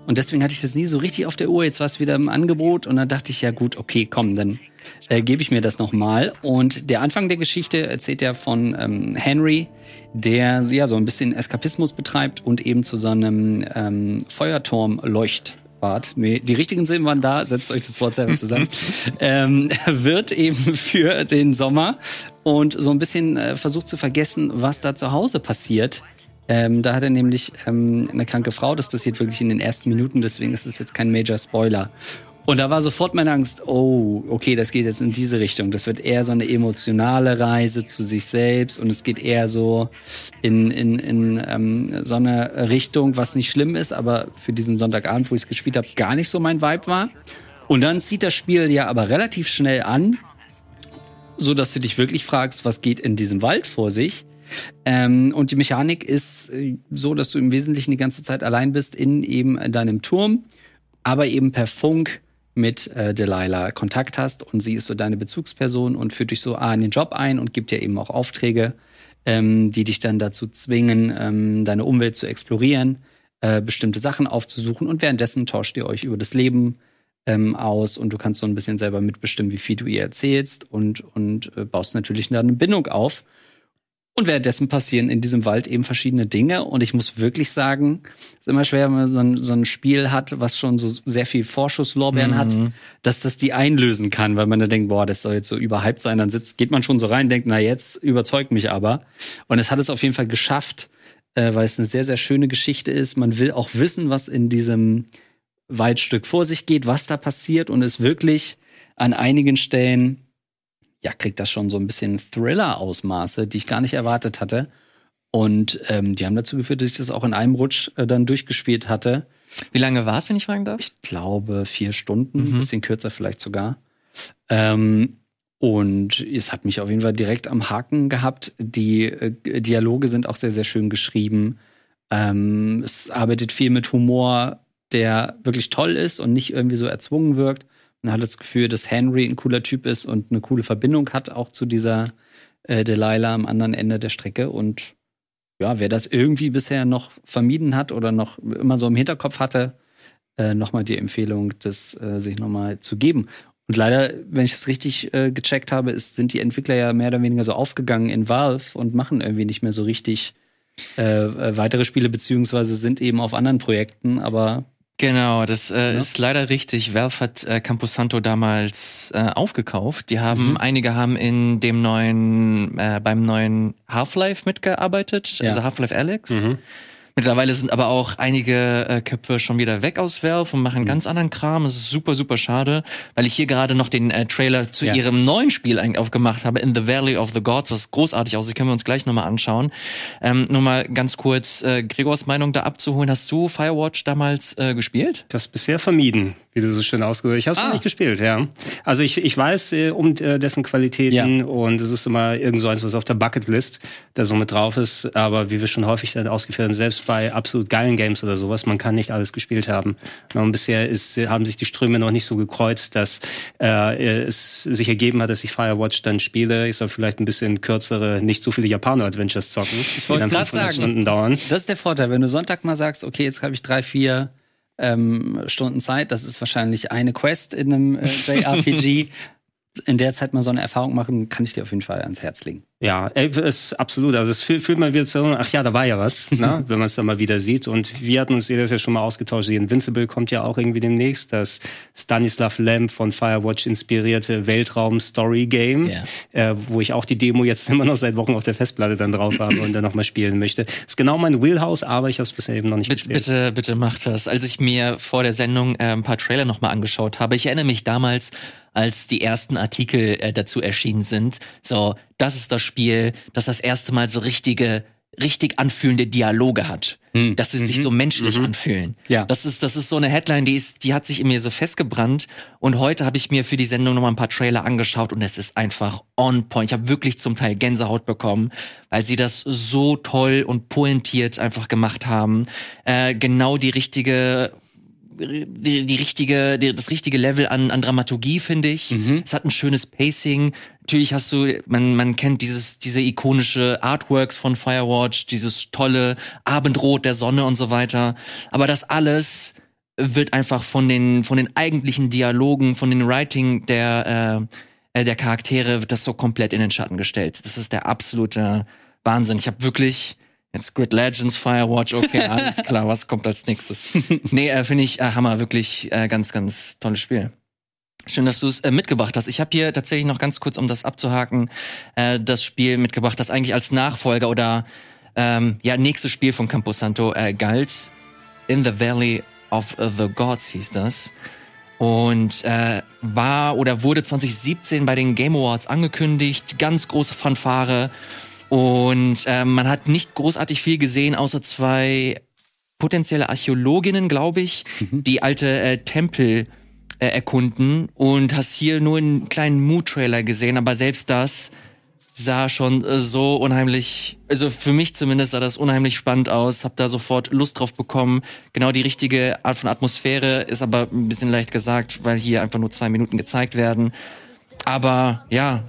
Speaker 3: Und deswegen hatte ich das nie so richtig auf der Uhr. Jetzt war es wieder im Angebot und dann dachte ich, ja gut, okay, komm, dann äh, gebe ich mir das nochmal. Und der Anfang der Geschichte erzählt ja von ähm, Henry, der ja so ein bisschen Eskapismus betreibt und eben zu so einem ähm, Feuerturm leucht. Bart, nee, die richtigen Silben waren da, setzt euch das Wort selber zusammen, ähm, wird eben für den Sommer und so ein bisschen äh, versucht zu vergessen, was da zu Hause passiert. Ähm, da hat er nämlich ähm, eine kranke Frau, das passiert wirklich in den ersten Minuten, deswegen ist es jetzt kein Major Spoiler. Und da war sofort meine Angst, oh, okay, das geht jetzt in diese Richtung. Das wird eher so eine emotionale Reise zu sich selbst und es geht eher so in, in, in ähm, so eine Richtung, was nicht schlimm ist, aber für diesen Sonntagabend, wo ich es gespielt habe, gar nicht so mein Vibe war. Und dann zieht das Spiel ja aber relativ schnell an, so dass du dich wirklich fragst, was geht in diesem Wald vor sich. Ähm, und die Mechanik ist äh, so, dass du im Wesentlichen die ganze Zeit allein bist in eben deinem Turm, aber eben per Funk mit äh, Delilah Kontakt hast und sie ist so deine Bezugsperson und führt dich so A in den Job ein und gibt dir eben auch Aufträge, ähm, die dich dann dazu zwingen, ähm, deine Umwelt zu explorieren, äh, bestimmte Sachen aufzusuchen und währenddessen tauscht ihr euch über das Leben ähm, aus und du kannst so ein bisschen selber mitbestimmen, wie viel du ihr erzählst und, und äh, baust natürlich dann eine Bindung auf. Und währenddessen passieren in diesem Wald eben verschiedene Dinge. Und ich muss wirklich sagen, es ist immer schwer, wenn man so ein, so ein Spiel hat, was schon so sehr viel Vorschusslorbeeren mhm. hat, dass das die einlösen kann, weil man dann denkt, boah, das soll jetzt so überhyped sein. Dann sitzt, geht man schon so rein, denkt, na jetzt überzeugt mich aber. Und es hat es auf jeden Fall geschafft, äh, weil es eine sehr, sehr schöne Geschichte ist. Man will auch wissen, was in diesem Waldstück vor sich geht, was da passiert und es wirklich an einigen Stellen ja, kriegt das schon so ein bisschen Thriller-Ausmaße, die ich gar nicht erwartet hatte. Und ähm, die haben dazu geführt, dass ich das auch in einem Rutsch äh, dann durchgespielt hatte.
Speaker 1: Wie lange war es, wenn ich fragen darf?
Speaker 3: Ich glaube vier Stunden, mhm. ein bisschen kürzer vielleicht sogar. Ähm, und es hat mich auf jeden Fall direkt am Haken gehabt. Die äh, Dialoge sind auch sehr, sehr schön geschrieben. Ähm, es arbeitet viel mit Humor, der wirklich toll ist und nicht irgendwie so erzwungen wirkt. Man hat das Gefühl, dass Henry ein cooler Typ ist und eine coole Verbindung hat, auch zu dieser äh, Delilah am anderen Ende der Strecke. Und ja, wer das irgendwie bisher noch vermieden hat oder noch immer so im Hinterkopf hatte, äh, nochmal die Empfehlung, das äh, sich nochmal zu geben. Und leider, wenn ich es richtig äh, gecheckt habe, ist, sind die Entwickler ja mehr oder weniger so aufgegangen in Valve und machen irgendwie nicht mehr so richtig äh, äh weitere Spiele, beziehungsweise sind eben auf anderen Projekten, aber
Speaker 1: Genau, das äh, ja. ist leider richtig. Valve hat äh, Camposanto damals äh, aufgekauft. Die haben, mhm. einige haben in dem neuen, äh, beim neuen Half-Life mitgearbeitet, ja. also Half-Life Alex. Mhm. Mittlerweile sind aber auch einige äh, Köpfe schon wieder weg aus Valve und machen mhm. ganz anderen Kram. Das ist super, super schade, weil ich hier gerade noch den äh, Trailer zu ja. ihrem neuen Spiel eigentlich aufgemacht habe, In the Valley of the Gods, was großartig aussieht, können wir uns gleich nochmal anschauen. Ähm, nur mal ganz kurz äh, Gregors Meinung da abzuholen. Hast du Firewatch damals äh, gespielt?
Speaker 2: Das bisher vermieden wie du so schön ausgedrückt hast. Ich habe es ah. nicht gespielt, ja. Also ich, ich weiß äh, um äh, dessen Qualitäten ja. und es ist immer irgend so eins, was auf der Bucketlist da so mit drauf ist. Aber wie wir schon häufig dann ausgeführt haben, selbst bei absolut geilen Games oder sowas, man kann nicht alles gespielt haben. Und bisher ist, haben sich die Ströme noch nicht so gekreuzt, dass äh, es sich ergeben hat, dass ich Firewatch dann spiele. Ich soll vielleicht ein bisschen kürzere, nicht so viele Japano-Adventures zocken.
Speaker 3: Ich wollte gerade sagen, Stunden dauern. das ist der Vorteil, wenn du Sonntag mal sagst, okay, jetzt habe ich drei, vier ähm, Stunden Zeit. Das ist wahrscheinlich eine Quest in einem äh, JRPG. In der Zeit mal so eine Erfahrung machen, kann ich dir auf jeden Fall ans Herz legen.
Speaker 2: Ja, ist absolut. Also es fühlt, fühlt man wieder zu, ach ja, da war ja was, ne? wenn man es dann mal wieder sieht. Und wir hatten uns das ja schon mal ausgetauscht. Die Invincible kommt ja auch irgendwie demnächst. Das Stanislav Lem von Firewatch inspirierte Weltraum-Story-Game, yeah. äh, wo ich auch die Demo jetzt immer noch seit Wochen auf der Festplatte dann drauf habe und dann nochmal spielen möchte. Ist genau mein Wheelhouse, aber ich habe es bisher eben noch nicht
Speaker 1: bitte, gespielt. Bitte, bitte mach das. Als ich mir vor der Sendung äh, ein paar Trailer nochmal angeschaut habe, ich erinnere mich damals, als die ersten Artikel äh, dazu erschienen sind. So, das ist das Spiel, das das erste Mal so richtige richtig anfühlende Dialoge hat, hm. dass sie mhm. sich so menschlich mhm. anfühlen. Ja. Das ist das ist so eine Headline, die ist die hat sich in mir so festgebrannt und heute habe ich mir für die Sendung noch mal ein paar Trailer angeschaut und es ist einfach on point. Ich habe wirklich zum Teil Gänsehaut bekommen, weil sie das so toll und pointiert einfach gemacht haben. Äh, genau die richtige die, die richtige, die, das richtige Level an, an Dramaturgie, finde ich. Mhm. Es hat ein schönes Pacing. Natürlich hast du, man, man kennt dieses, diese ikonische Artworks von Firewatch, dieses tolle Abendrot der Sonne und so weiter. Aber das alles wird einfach von den, von den eigentlichen Dialogen, von den Writing der, äh, der Charaktere, wird das so komplett in den Schatten gestellt. Das ist der absolute Wahnsinn. Ich habe wirklich, Jetzt Grid Legends, Firewatch, okay, alles klar, was kommt als nächstes? nee, äh, finde ich äh, Hammer, wirklich äh, ganz, ganz tolles Spiel. Schön, dass du es äh, mitgebracht hast. Ich habe hier tatsächlich noch ganz kurz, um das abzuhaken, äh, das Spiel mitgebracht, das eigentlich als Nachfolger oder ähm, ja nächstes Spiel von Campo Santo äh, galt. In the Valley of the Gods hieß das. Und äh, war oder wurde 2017 bei den Game Awards angekündigt. Ganz große Fanfare. Und äh, man hat nicht großartig viel gesehen, außer zwei potenzielle Archäologinnen, glaube ich, mhm. die alte äh, Tempel äh, erkunden und hast hier nur einen kleinen Mood-Trailer gesehen, aber selbst das sah schon äh, so unheimlich, also für mich zumindest sah das unheimlich spannend aus, hab da sofort Lust drauf bekommen. Genau die richtige Art von Atmosphäre ist aber ein bisschen leicht gesagt, weil hier einfach nur zwei Minuten gezeigt werden. Aber ja,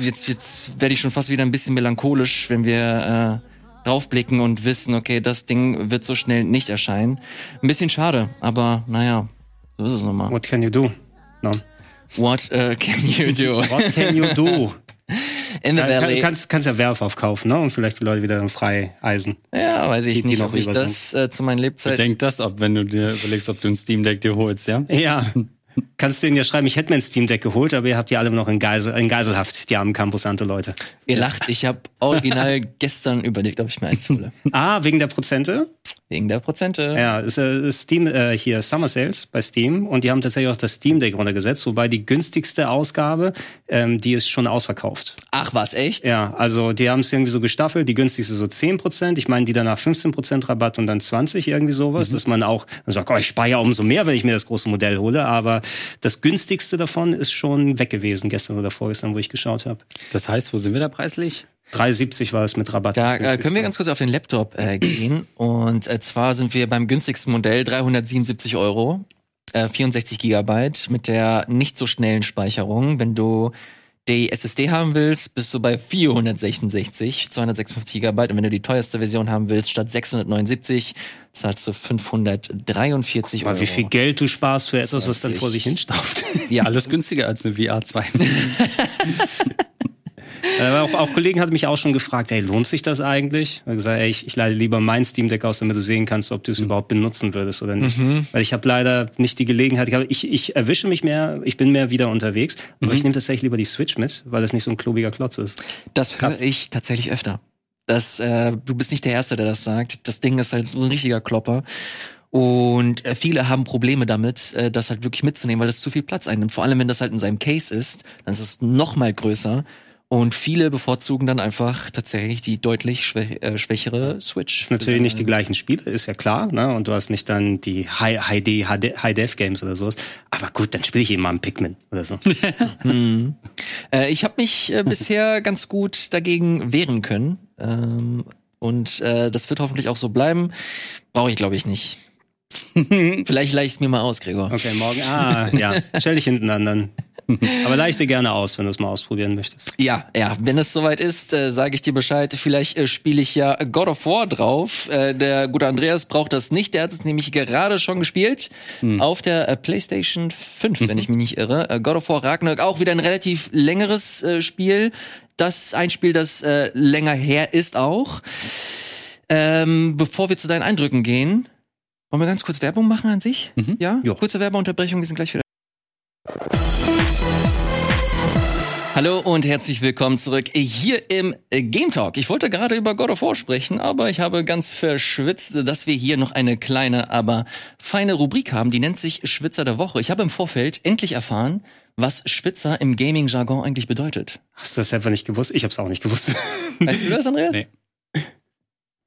Speaker 1: jetzt, jetzt werde ich schon fast wieder ein bisschen melancholisch, wenn wir äh, draufblicken und wissen, okay, das Ding wird so schnell nicht erscheinen. Ein bisschen schade, aber naja, so ist es nochmal.
Speaker 2: What can you do? No.
Speaker 1: What uh, can you do?
Speaker 2: What can you do? In the Valley. Kann, kannst, kannst ja Werf aufkaufen, ne? Und vielleicht die Leute wieder frei eisen.
Speaker 1: Ja, weiß ich die, nicht, die ob ich das äh, zu meinen Lebzeiten.
Speaker 3: Bedenk das ab, wenn du dir überlegst, ob du ein Steam Deck dir holst, ja?
Speaker 2: Ja. Kannst du ihnen ja schreiben, ich hätte mir ein Steam Deck geholt, aber ihr habt ja alle noch in, Geisel, in Geiselhaft, die armen Campus Ante Leute.
Speaker 1: Ihr lacht, ich habe original gestern überlegt, ob ich mir eins hole.
Speaker 2: Ah, wegen der Prozente?
Speaker 1: Wegen der Prozente.
Speaker 2: Ja, ist äh, Steam äh, hier Summer Sales bei Steam und die haben tatsächlich auch das Steam Deck runtergesetzt, wobei die günstigste Ausgabe, ähm, die ist schon ausverkauft.
Speaker 1: Ach was, echt?
Speaker 2: Ja, also die haben es irgendwie so gestaffelt, die günstigste so 10%, ich meine die danach 15% Rabatt und dann 20 irgendwie sowas, mhm. dass man auch sagt, oh, ich spare ja umso mehr, wenn ich mir das große Modell hole, aber das günstigste davon ist schon weg gewesen gestern oder vorgestern, wo ich geschaut habe.
Speaker 3: Das heißt, wo sind wir da preislich?
Speaker 2: 3,70 war es mit Rabatt.
Speaker 1: Da äh, können wir ganz kurz auf den Laptop äh, gehen. Und äh, zwar sind wir beim günstigsten Modell 377 Euro, äh, 64 Gigabyte mit der nicht so schnellen Speicherung. Wenn du die SSD haben willst, bist du bei 466, 256 Gigabyte. Und wenn du die teuerste Version haben willst, statt 679, zahlst du 543 Euro.
Speaker 2: Wie viel Geld du sparst für etwas, was dann vor sich hinstaubt.
Speaker 3: Ja, alles günstiger als eine VR 2.
Speaker 2: Äh, auch, auch, Kollegen hatten mich auch schon gefragt, hey, lohnt sich das eigentlich? Ich gesagt, ey, ich, ich leite lieber mein Steam Deck aus, damit du sehen kannst, ob du es mhm. überhaupt benutzen würdest oder nicht. Mhm. Weil ich habe leider nicht die Gelegenheit. Ich, hab, ich, ich erwische mich mehr, ich bin mehr wieder unterwegs, aber mhm. ich nehme tatsächlich lieber die Switch mit, weil das nicht so ein klobiger Klotz ist.
Speaker 1: Das höre ich tatsächlich öfter. Das, äh, du bist nicht der Erste, der das sagt. Das Ding ist halt so ein richtiger Klopper. Und äh, viele haben Probleme damit, äh, das halt wirklich mitzunehmen, weil das zu viel Platz einnimmt. Vor allem, wenn das halt in seinem Case ist, dann ist es noch mal größer. Und viele bevorzugen dann einfach tatsächlich die deutlich schwä äh, schwächere Switch.
Speaker 2: Das ist natürlich nicht die gleichen Spiele, ist ja klar, ne? Und du hast nicht dann die High-D, High-Def-Games oder sowas. Aber gut, dann spiele ich eben mal einen Pikmin oder so.
Speaker 1: hm. äh, ich habe mich äh, bisher ganz gut dagegen wehren können. Ähm, und äh, das wird hoffentlich auch so bleiben. Brauche ich, glaube ich, nicht. Vielleicht leih ich mir mal aus, Gregor.
Speaker 2: Okay, morgen. Ah, ja. Stell dich hinten an dann. Aber leite gerne aus, wenn du es mal ausprobieren möchtest.
Speaker 1: Ja, ja, wenn es soweit ist, äh, sage ich dir Bescheid. Vielleicht äh, spiele ich ja God of War drauf. Äh, der gute Andreas braucht das nicht. Der hat es nämlich gerade schon gespielt
Speaker 3: Hm.
Speaker 1: auf der äh, PlayStation 5, wenn ich mich nicht irre. Äh, God of War Ragnarok, auch wieder ein relativ längeres äh, Spiel. Das ein Spiel, das äh, länger her ist auch. Ähm, bevor wir zu deinen Eindrücken gehen, wollen wir ganz kurz Werbung machen an sich?
Speaker 3: Mhm.
Speaker 1: Ja?
Speaker 2: Ja.
Speaker 1: Kurze Werbeunterbrechung, wir sind gleich wieder. Hallo und herzlich willkommen zurück hier im Game Talk. Ich wollte gerade über God of War sprechen, aber ich habe ganz verschwitzt, dass wir hier noch eine kleine, aber feine Rubrik haben, die nennt sich Schwitzer der Woche. Ich habe im Vorfeld endlich erfahren, was Schwitzer im Gaming-Jargon eigentlich bedeutet.
Speaker 2: Hast du das einfach nicht gewusst? Ich habe es auch nicht gewusst.
Speaker 1: Weißt du das, Andreas?
Speaker 3: Nee.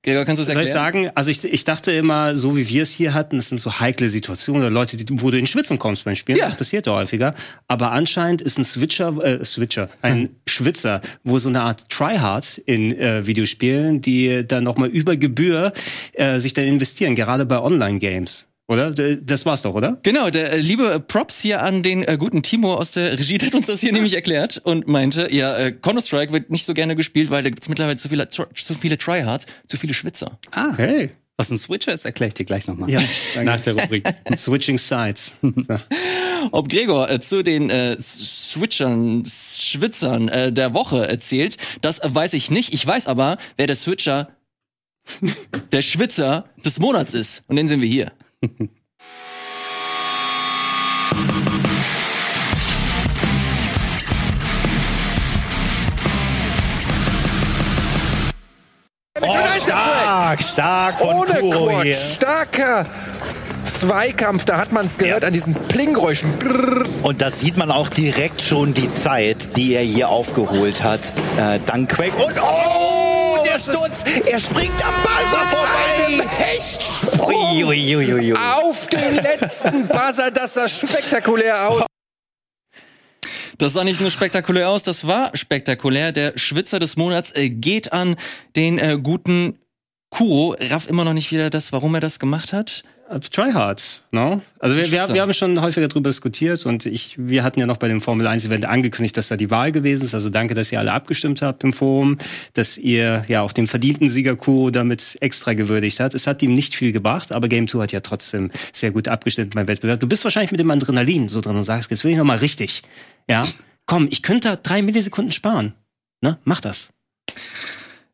Speaker 1: Gregor, kannst du es
Speaker 2: Soll ich
Speaker 1: erklären?
Speaker 2: sagen, also ich, ich dachte immer, so wie wir es hier hatten, das sind so heikle Situationen oder Leute, die, wo du in Schwitzen kommst beim Spielen.
Speaker 1: Ja.
Speaker 2: Das passiert ja häufiger. Aber anscheinend ist ein Switcher, äh, Switcher, ein Schwitzer, wo so eine Art Tryhard in äh, Videospielen, die dann nochmal über Gebühr äh, sich dann investieren, gerade bei Online-Games. Oder? D- Das war's doch, oder?
Speaker 1: Genau, der äh, liebe äh, Props hier an den äh, guten Timo aus der Regie, der hat uns das hier nämlich erklärt und meinte, ja, äh, Counter-Strike wird nicht so gerne gespielt, weil da gibt's mittlerweile zu viele, zu, zu viele Tryhards, zu viele Schwitzer.
Speaker 3: Ah,
Speaker 2: Hey.
Speaker 3: was ein Switcher ist, erkläre ich dir gleich nochmal.
Speaker 2: Ja,
Speaker 3: Nach der Rubrik.
Speaker 2: Switching Sides. So.
Speaker 1: Ob Gregor äh, zu den äh, Switchern, Schwitzern äh, der Woche erzählt, das äh, weiß ich nicht. Ich weiß aber, wer der Switcher, der Schwitzer des Monats ist. Und den sehen wir hier.
Speaker 4: Oh, stark, stark von
Speaker 5: Ohne
Speaker 4: Kuro hier.
Speaker 5: Starker Zweikampf. Da hat man es gehört
Speaker 4: Ja.
Speaker 5: an diesen Plinggeräuschen.
Speaker 4: Und das sieht man auch direkt schon die Zeit, die er hier aufgeholt hat. Äh, dank Quake. Und oh, Sturz. Er springt am Buzzer vorbei.
Speaker 5: Einem Hechtsprung
Speaker 4: Ui, ui, ui, ui, ui.
Speaker 5: auf den letzten Buzzer. Das sah spektakulär aus.
Speaker 1: Das sah nicht nur spektakulär aus, das war spektakulär. Der Schwitzer des Monats äh, geht an den äh, guten Kuro. Raff immer noch nicht wieder das, warum er das gemacht hat.
Speaker 2: Try hard, no? Also wir, wir, wir haben schon häufiger darüber diskutiert und ich, wir hatten ja noch bei dem Formel 1 Event angekündigt, dass da die Wahl gewesen ist. Also danke, dass ihr alle abgestimmt habt im Forum, dass ihr ja auch den verdienten Sieger Kuro damit extra gewürdigt hat. Es hat ihm nicht viel gebracht, aber Game 2 hat ja trotzdem sehr gut abgestimmt beim Wettbewerb. Du bist wahrscheinlich mit dem Adrenalin so drin und sagst, jetzt will ich noch mal richtig. Ja, komm, ich könnte da drei Millisekunden sparen. Ne, mach das.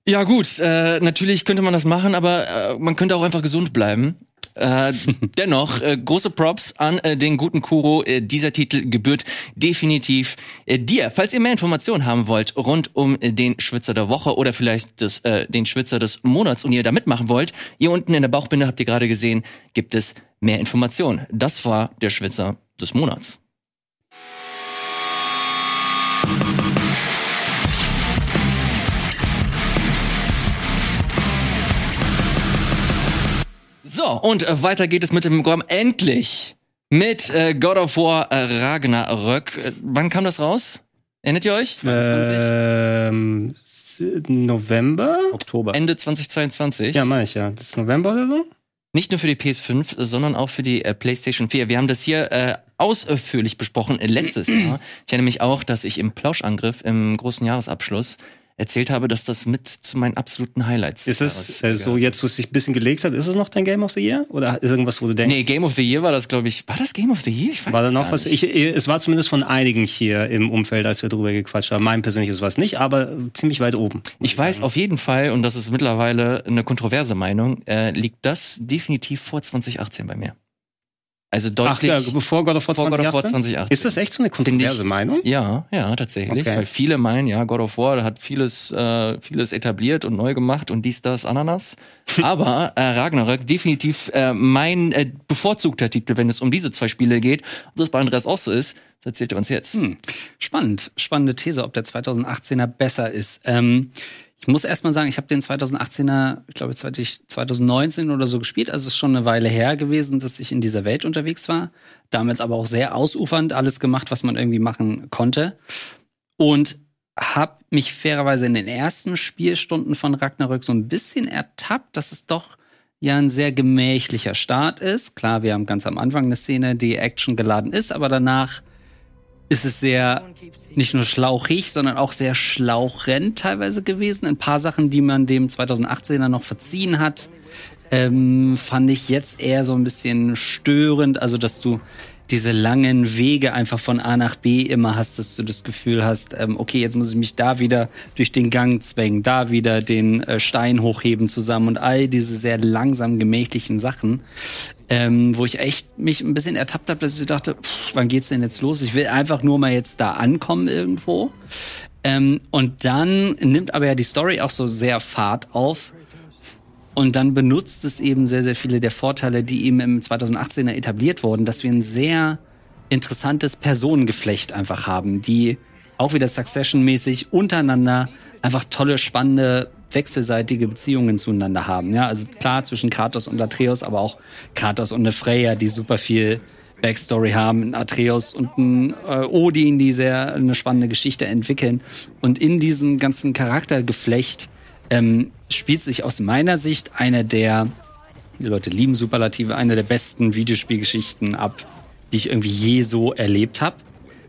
Speaker 1: Ja gut, äh, natürlich könnte man das machen, aber äh, man könnte auch einfach gesund bleiben. Äh, dennoch, äh, große Props an äh, den guten Kuro. Äh, dieser Titel gebührt definitiv äh, dir. Falls ihr mehr Informationen haben wollt rund um äh, den Schwitzer der Woche oder vielleicht das, äh, den Schwitzer des Monats und ihr da mitmachen wollt, hier unten in der Bauchbinde habt ihr gerade gesehen, gibt es mehr Informationen. Das war der Schwitzer des Monats. So, und äh, weiter geht es mit dem Programm endlich mit äh, God of War äh, Ragnarök. Äh, wann kam das raus? Erinnert ihr euch?
Speaker 2: Ähm, s- November?
Speaker 3: Oktober.
Speaker 1: Ende 2022.
Speaker 2: Ja, meine ich ja. Das ist November oder so?
Speaker 1: Nicht nur für die PS5, äh, sondern auch für die äh, PlayStation 4. Wir haben das hier äh, ausführlich besprochen äh, letztes Jahr. Ich erinnere mich auch, dass ich im Plauschangriff im großen Jahresabschluss erzählt habe, dass das mit zu meinen absoluten Highlights
Speaker 2: Ist
Speaker 1: des
Speaker 2: es äh, so jetzt, wo es sich ein bisschen gelegt hat, ist es noch dein Game of the Year? Oder ist irgendwas, wo du denkst,
Speaker 1: Nee, Game of the Year war das, glaube ich. War das Game of the Year? Ich weiß
Speaker 2: war da
Speaker 1: es
Speaker 2: noch was? Ich, es war zumindest von einigen hier im Umfeld, als wir drüber gequatscht haben. Mein persönliches war es nicht, aber ziemlich weit oben. muss
Speaker 1: Ich weiß
Speaker 2: sagen.
Speaker 1: auf jeden Fall, und das ist mittlerweile eine kontroverse Meinung, äh, liegt das definitiv vor 2018 bei mir. Also
Speaker 2: Ach
Speaker 1: deutlich
Speaker 2: ja, bevor God of War
Speaker 1: vor God of War
Speaker 2: 2018?
Speaker 1: 2018.
Speaker 2: Ist das echt so eine kontroverse
Speaker 1: ich-
Speaker 2: Meinung?
Speaker 1: Ja, ja, tatsächlich.
Speaker 2: Okay.
Speaker 1: Weil viele meinen, ja, God of War hat vieles, äh, vieles etabliert und neu gemacht und dies, das, Ananas. Aber äh, Ragnarök definitiv äh, mein äh, bevorzugter Titel, wenn es um diese zwei Spiele geht. Ob das bei Andreas auch so ist, das erzählt er uns jetzt.
Speaker 3: Hm. Spannend, spannende These, ob der 2018er besser ist. Ähm, ich muss erst mal sagen, ich habe den 2018er, ich glaube 20 2019 oder so gespielt, also ist schon eine Weile her gewesen, dass ich in dieser Welt unterwegs war. Damals aber auch sehr ausufernd alles gemacht, was man irgendwie machen konnte. Und habe mich fairerweise in den ersten Spielstunden von Ragnarök so ein bisschen ertappt, dass es doch ja ein sehr gemächlicher Start ist. Klar, wir haben ganz am Anfang eine Szene, die Action geladen ist, aber danach ist es sehr nicht nur schlauchig, sondern auch sehr schlauchend teilweise gewesen. Ein paar Sachen, die man dem 2018er noch verziehen hat, ähm, fand ich jetzt eher so ein bisschen störend. Also, dass du diese langen Wege einfach von A nach B immer hast, dass du das Gefühl hast, ähm, okay, jetzt muss ich mich da wieder durch den Gang zwängen, da wieder den äh, Stein hochheben zusammen und all diese sehr langsam gemächlichen Sachen, ähm, wo ich echt mich ein bisschen ertappt habe, dass ich dachte, pff, wann geht's denn jetzt los? Ich will einfach nur mal jetzt da ankommen irgendwo. Ähm, und dann nimmt aber ja die Story auch so sehr Fahrt auf und dann benutzt es eben sehr, sehr viele der Vorteile, die eben im 2018er etabliert wurden, dass wir ein sehr interessantes Personengeflecht einfach haben, die auch wieder Succession-mäßig untereinander einfach tolle, spannende, wechselseitige Beziehungen zueinander haben. Ja, also klar zwischen Kratos und Atreus, aber auch Kratos und eine Freya, die super viel Backstory haben, ein Atreus und ein äh, Odin, die sehr eine spannende Geschichte entwickeln. Und in diesem ganzen Charaktergeflecht ähm, spielt sich aus meiner Sicht eine der, die Leute lieben Superlative, eine der besten Videospielgeschichten ab, die ich irgendwie je so erlebt habe.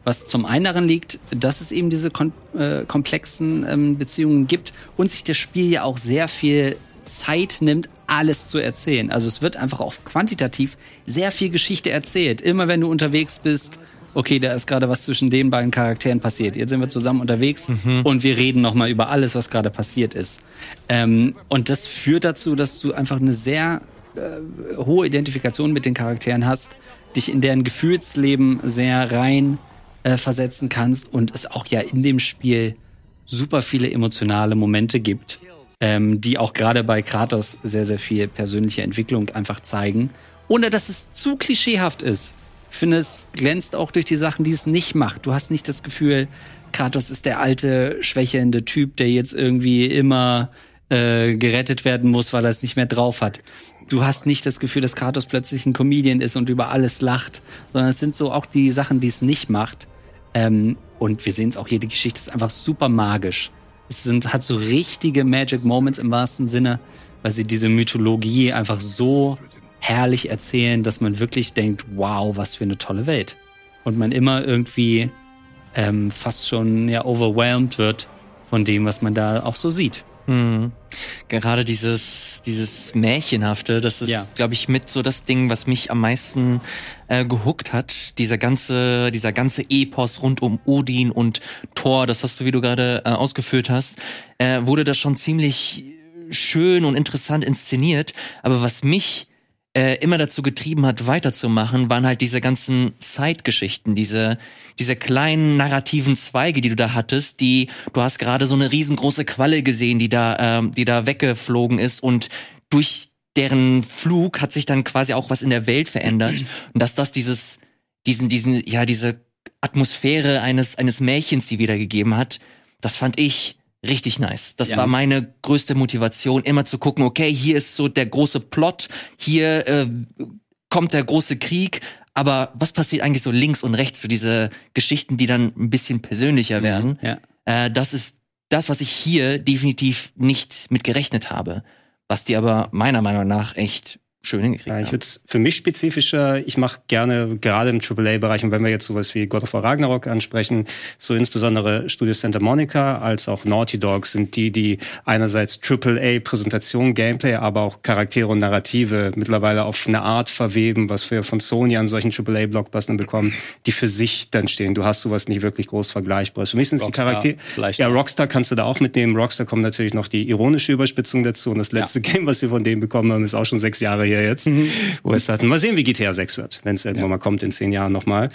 Speaker 3: Was zum einen daran liegt, dass es eben diese kon äh, komplexen ähm, Beziehungen gibt und sich das Spiel ja auch sehr viel Zeit nimmt, alles zu erzählen. Also es wird einfach auch quantitativ sehr viel Geschichte erzählt. Immer wenn du unterwegs bist, okay, da ist gerade was zwischen den beiden Charakteren passiert. Jetzt sind wir zusammen unterwegs mhm. und wir reden nochmal über alles, was gerade passiert ist. Ähm, und das führt dazu, dass du einfach eine sehr äh, hohe Identifikation mit den Charakteren hast, dich in deren Gefühlsleben sehr rein äh, versetzen kannst und es auch ja in dem Spiel super viele emotionale Momente gibt, ähm, die auch gerade bei Kratos sehr, sehr viel persönliche Entwicklung einfach zeigen, ohne dass es zu klischeehaft ist. Ich finde, es glänzt auch durch die Sachen, die es nicht macht. Du hast nicht das Gefühl, Kratos ist der alte, schwächelnde Typ, der jetzt irgendwie immer äh, gerettet werden muss, weil er es nicht mehr drauf hat. Du hast nicht das Gefühl, dass Kratos plötzlich ein Comedian ist und über alles lacht, sondern es sind so auch die Sachen, die es nicht macht. Ähm, und wir sehen es auch hier, die Geschichte ist einfach super magisch. Es sind, hat so richtige Magic Moments im wahrsten Sinne, weil sie diese Mythologie einfach so herrlich erzählen, dass man wirklich denkt, wow, was für eine tolle Welt. Und man immer irgendwie ähm, fast schon ja overwhelmed wird von dem, was man da auch so sieht.
Speaker 1: Mhm. Gerade dieses, dieses Märchenhafte, das ist, ja. glaube ich, mit so das Ding, was mich am meisten äh, gehuckt hat. Dieser ganze, dieser ganze Epos rund um Odin und Thor, das hast du, wie du gerade äh, ausgeführt hast, äh, wurde das schon ziemlich schön und interessant inszeniert. Aber was mich äh, immer dazu getrieben hat, weiterzumachen, waren halt diese ganzen Side-Geschichten, diese, diese kleinen narrativen Zweige, die du da hattest, die, du hast gerade so eine riesengroße Qualle gesehen, die da, ähm, die da weggeflogen ist und durch deren Flug hat sich dann quasi auch was in der Welt verändert. Und dass das dieses, diesen, diesen, ja, diese Atmosphäre eines, eines Märchens, die wiedergegeben hat, das fand ich richtig nice. Das ja. war meine größte Motivation, immer zu gucken, okay, hier ist so der große Plot, hier äh, kommt der große Krieg, aber was passiert eigentlich so links und rechts, so diese Geschichten, die dann ein bisschen persönlicher mhm. werden? Ja. Äh, das ist das, was ich hier definitiv nicht mit gerechnet habe, was die aber meiner Meinung nach echt schön hingekriegt ja,
Speaker 2: ich würde für mich spezifischer, ich mache gerne gerade im AAA-Bereich und wenn wir jetzt sowas wie God of War Ragnarok ansprechen, so insbesondere Studio Santa Monica als auch Naughty Dog sind die, die einerseits AAA-Präsentation, Gameplay, aber auch Charaktere und Narrative mittlerweile auf eine Art verweben, was wir von Sony an solchen AAA-Blockbustern bekommen, die für sich dann stehen. Du hast sowas nicht wirklich groß vergleichbar. Für mich sind es die Charaktere. Ja, Rockstar kannst du da auch mitnehmen. Rockstar kommt natürlich noch die ironische Überspitzung dazu und das letzte ja. Game, was wir von denen bekommen haben, ist auch schon sechs Jahre her jetzt, mhm. wo es hatten. Mal sehen, wie GTA 6 wird, wenn es irgendwann ja. mal kommt in zehn Jahren nochmal.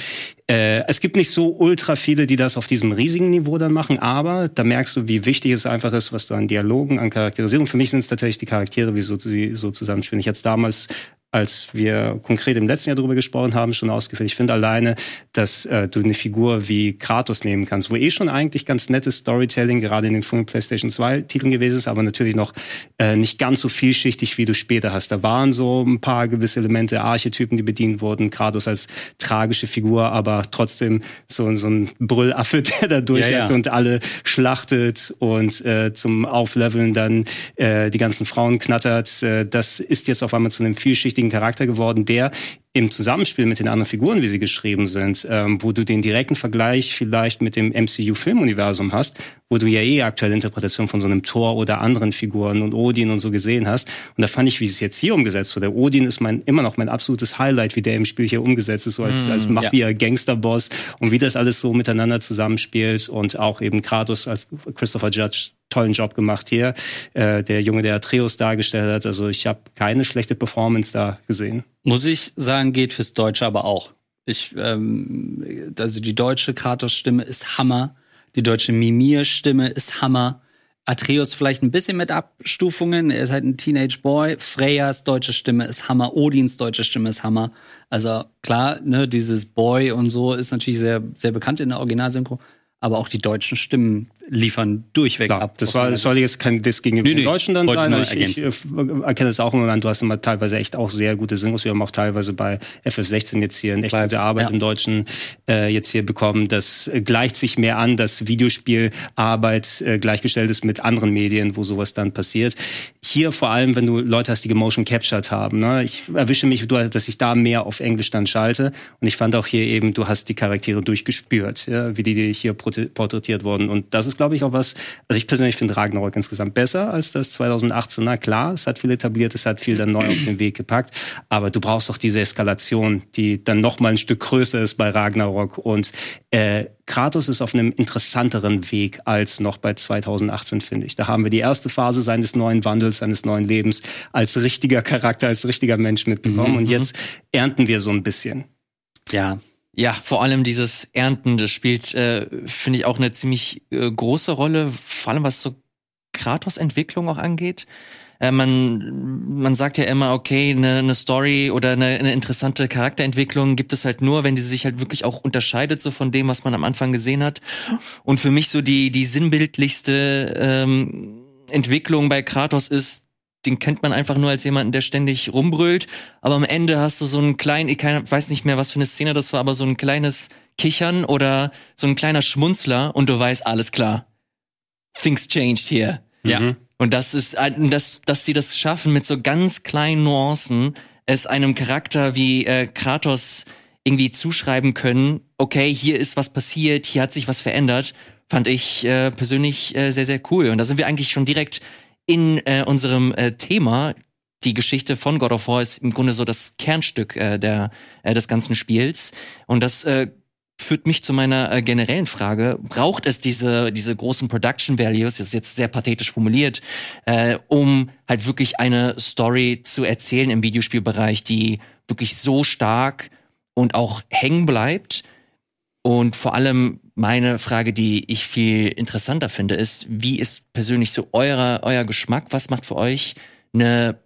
Speaker 2: Äh, es gibt nicht so ultra viele, die das auf diesem riesigen Niveau dann machen, aber da merkst du, wie wichtig es einfach ist, was du an Dialogen, an Charakterisierung. Für mich sind es tatsächlich die Charaktere, wie so, sie so zusammenspielen. Ich hatte damals als wir konkret im letzten Jahr darüber gesprochen haben, schon ausgeführt. Ich finde alleine, dass äh, du eine Figur wie Kratos nehmen kannst, wo eh schon eigentlich ganz nettes Storytelling gerade in den frühen PlayStation 2 Titeln gewesen ist, aber natürlich noch äh, nicht ganz so vielschichtig, wie du später hast. Da waren so ein paar gewisse Elemente, Archetypen, die bedient wurden. Kratos als tragische Figur, aber trotzdem so, so ein Brüllaffe, der da durchjagt ja, ja. und alle schlachtet und äh, zum Aufleveln dann äh, die ganzen Frauen knattert. Äh, das ist jetzt auf einmal zu einem vielschichtigen wichtigen Charakter geworden, der im Zusammenspiel mit den anderen Figuren, wie sie geschrieben sind, ähm, wo du den direkten Vergleich vielleicht mit dem MCU-Filmuniversum hast, wo du ja eh aktuelle Interpretation von so einem Thor oder anderen Figuren und Odin und so gesehen hast. Und da fand ich, wie es jetzt hier umgesetzt wurde. Odin ist mein immer noch mein absolutes Highlight, wie der im Spiel hier umgesetzt ist, so als, mm, als Mafia-Gangster-Boss und wie das alles so miteinander zusammenspielt und auch eben Kratos als Christopher Judge tollen Job gemacht hier. Äh, der Junge, der Atreus dargestellt hat. Also ich habe keine schlechte Performance da gesehen.
Speaker 3: Muss ich sagen, geht fürs Deutsche aber auch. Ich, ähm, also die deutsche Kratos-Stimme ist Hammer. Die deutsche Mimir-Stimme ist Hammer. Atreus vielleicht ein bisschen mit Abstufungen. Er ist halt ein Teenage Boy. Freyas deutsche Stimme ist Hammer. Odins deutsche Stimme ist Hammer. Also klar, ne, dieses Boy und so ist natürlich sehr, sehr bekannt in der Originalsynchro aber auch die deutschen Stimmen liefern durchweg
Speaker 2: Klar,
Speaker 3: ab.
Speaker 2: Das war, das soll jetzt kein Diss gegenüber den Deutschen dann sein. Ich, ich, ich, erkenne es auch im Moment, du hast immer teilweise echt auch sehr gute Synchros. Wir haben auch teilweise bei FF16 jetzt hier eine echt gute Arbeit ja. im Deutschen äh, jetzt hier bekommen. Das äh, gleicht sich mehr an, dass Videospielarbeit äh, gleichgestellt ist mit anderen Medien, wo sowas dann passiert. Hier vor allem, wenn du Leute hast, die gemotion captured haben. Ne? Ich erwische mich, dass ich da mehr auf Englisch dann schalte. Und ich fand auch hier eben, du hast die Charaktere durchgespürt, ja? wie die, die hier porträtiert worden. Und das ist, glaube ich, auch was, also ich persönlich finde Ragnarok insgesamt besser als das 2018. Na klar, es hat viel etabliert, es hat viel dann neu auf den Weg gepackt, aber du brauchst auch diese Eskalation, die dann noch mal ein Stück größer ist bei Ragnarok. Und äh, Kratos ist auf einem interessanteren Weg als noch bei 2018, finde ich. Da haben wir die erste Phase seines neuen Wandels, seines neuen Lebens als richtiger Charakter, als richtiger Mensch mitbekommen. Mhm. Und jetzt ernten wir so ein bisschen.
Speaker 1: Ja, ja, vor allem dieses Ernten, das spielt, äh, finde ich, auch eine ziemlich äh, große Rolle, vor allem was so Kratos-Entwicklung auch angeht. Äh, man, man sagt ja immer, okay, eine, eine Story oder eine, eine interessante Charakterentwicklung gibt es halt nur, wenn die sich halt wirklich auch unterscheidet so von dem, was man am Anfang gesehen hat. Und für mich so die, die sinnbildlichste ähm, Entwicklung bei Kratos ist, den kennt man einfach nur als jemanden, der ständig rumbrüllt. Aber am Ende hast du so einen kleinen, ich weiß nicht mehr, was für eine Szene das war, aber so ein kleines Kichern oder so ein kleiner Schmunzler und du weißt, alles klar. Things changed here. Mhm. Ja. Und das ist, dass, dass sie das schaffen, mit so ganz kleinen Nuancen es einem Charakter wie äh, Kratos irgendwie zuschreiben können, okay, hier ist was passiert, hier hat sich was verändert, fand ich äh, persönlich äh, sehr, sehr cool. Und da sind wir eigentlich schon direkt in äh, unserem äh, Thema. Die Geschichte von God of War ist im Grunde so das Kernstück äh, der, äh, des ganzen Spiels. Und das äh, führt mich zu meiner äh, generellen Frage. Braucht es diese, diese großen Production Values, das ist jetzt sehr pathetisch formuliert, äh, um halt wirklich eine Story zu erzählen im Videospielbereich, die wirklich so stark und auch hängen bleibt? Und vor allem meine Frage, die ich viel interessanter finde, ist, wie ist persönlich so euer, euer Geschmack? Was macht für euch eine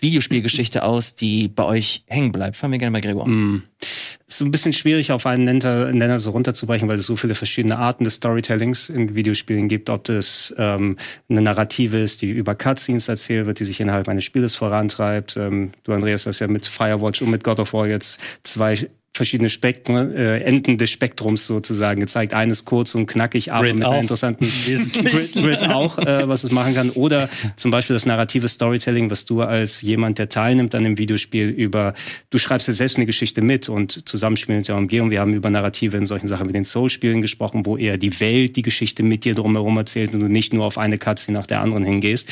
Speaker 1: Videospielgeschichte aus, die bei euch hängen bleibt? Fangen wir gerne bei Gregor. Mm.
Speaker 2: Ist so ein bisschen schwierig auf einen Nenner, Nenner so runterzubrechen, weil es so viele verschiedene Arten des Storytellings in Videospielen gibt. Ob das ähm, eine Narrative ist, die über Cutscenes erzählt wird, die sich innerhalb eines Spieles vorantreibt. Ähm, du, Andreas, hast ja mit Firewatch und mit God of War jetzt zwei verschiedene Spektren, äh, Enden des Spektrums sozusagen gezeigt. Eines kurz und knackig, aber Grid mit auch. einer interessanten Grid, Grid auch, äh, was es machen kann. Oder zum Beispiel das narrative Storytelling, was du als jemand, der teilnimmt an dem Videospiel über, du schreibst ja selbst eine Geschichte mit und Zusammenspiel mit der Umgebung. Wir haben über Narrative in solchen Sachen wie den Soul-Spielen gesprochen, wo eher die Welt die Geschichte mit dir drumherum erzählt und du nicht nur auf eine Katze nach der anderen hingehst.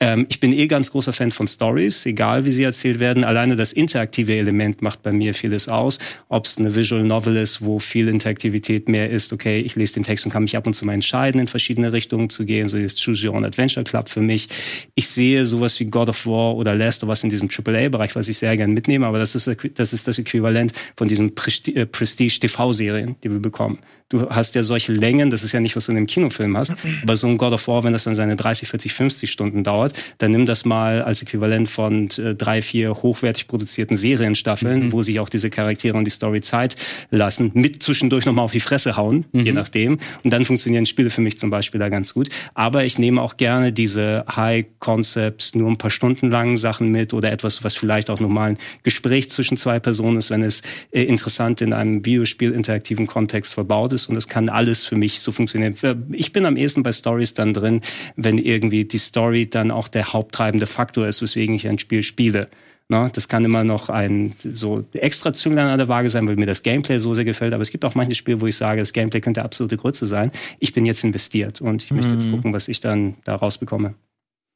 Speaker 2: Ähm, ich bin eh ganz großer Fan von Stories, egal wie sie erzählt werden. Alleine das interaktive Element macht bei mir vieles aus ob es eine Visual Novel ist, wo viel Interaktivität mehr ist, okay, ich lese den Text und kann mich ab und zu mal entscheiden, in verschiedene Richtungen zu gehen, so ist Choose Your Own Adventure Club für mich. Ich sehe sowas wie God of War oder Last of Us in diesem AAA-Bereich, was ich sehr gerne mitnehme, aber das ist, das ist das Äquivalent von diesen äh, Prestige-TV-Serien, die wir bekommen du hast ja solche Längen, das ist ja nicht, was du in einem Kinofilm hast, aber so ein God of War, wenn das dann seine 30, 40, 50 Stunden dauert, dann nimm das mal als Äquivalent von äh, drei, vier hochwertig produzierten Serienstaffeln, mhm. wo sich auch diese Charaktere und die Story Zeit lassen, mit zwischendurch nochmal auf die Fresse hauen, mhm. je nachdem. Und dann funktionieren Spiele für mich zum Beispiel da ganz gut. Aber ich nehme auch gerne diese High-Concept, nur ein paar Stunden langen Sachen mit oder etwas, was vielleicht auch nochmal ein Gespräch zwischen zwei Personen ist, wenn es äh, interessant in einem Videospiel interaktiven Kontext verbaut ist und es kann alles für mich so funktionieren. Ich bin am ehesten bei Stories dann drin, wenn irgendwie die Story dann auch der haupttreibende Faktor ist, weswegen ich ein Spiel spiele. Ne? Das kann immer noch ein so extra Zünglein an der Waage sein, weil mir das Gameplay so sehr gefällt. Aber es gibt auch manche Spiele, wo ich sage, das Gameplay könnte absolute Grütze sein. Ich bin jetzt investiert und ich möchte jetzt
Speaker 1: Mhm.
Speaker 2: gucken, was ich dann da rausbekomme.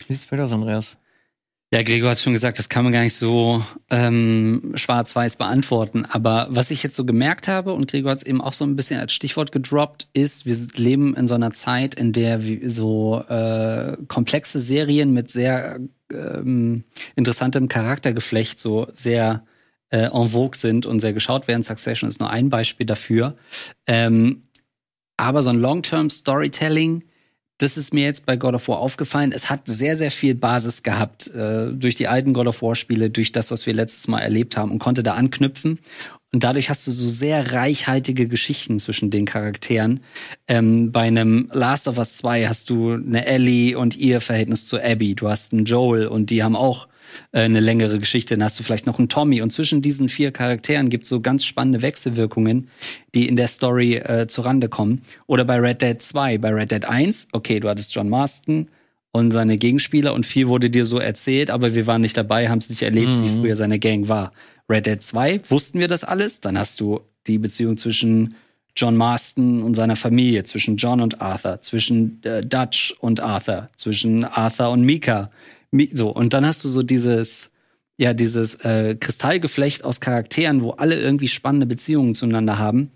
Speaker 1: Wie sieht's bei dir aus, Andreas?
Speaker 3: Ja, Gregor hat schon gesagt, das kann man gar nicht so ähm, schwarz-weiß beantworten. Aber was ich jetzt so gemerkt habe, und Gregor hat es eben auch so ein bisschen als Stichwort gedroppt, ist, wir leben in so einer Zeit, in der so äh, komplexe Serien mit sehr ähm, interessantem Charaktergeflecht so sehr äh, en vogue sind und sehr geschaut werden. Succession ist nur ein Beispiel dafür. Ähm, aber so ein Long-Term-Storytelling, das ist mir jetzt bei God of War aufgefallen. Es hat sehr, sehr viel Basis gehabt äh, durch die alten God of War-Spiele, durch das, was wir letztes Mal erlebt haben und konnte da anknüpfen. Und dadurch hast du so sehr reichhaltige Geschichten zwischen den Charakteren. Ähm, bei einem Last of Us 2 hast du eine Ellie und ihr Verhältnis zu Abby. Du hast einen Joel und die haben auch eine längere Geschichte. Dann hast du vielleicht noch einen Tommy. Und zwischen diesen vier Charakteren gibt es so ganz spannende Wechselwirkungen, die in der Story äh, zurande kommen. Oder bei Red Dead 2. Bei Red Dead 1, okay, du hattest John Marston und seine Gegenspieler und viel wurde dir so erzählt, aber wir waren nicht dabei, haben es nicht erlebt, wie
Speaker 1: Mhm.
Speaker 3: früher seine Gang war. Red Dead 2 wussten wir das alles. Dann hast du die Beziehung zwischen John Marston und seiner Familie, zwischen John und Arthur, zwischen äh, Dutch und Arthur, zwischen Arthur und Mika. So, und dann hast du so dieses, ja, dieses äh, Kristallgeflecht aus Charakteren, wo alle irgendwie spannende Beziehungen zueinander haben.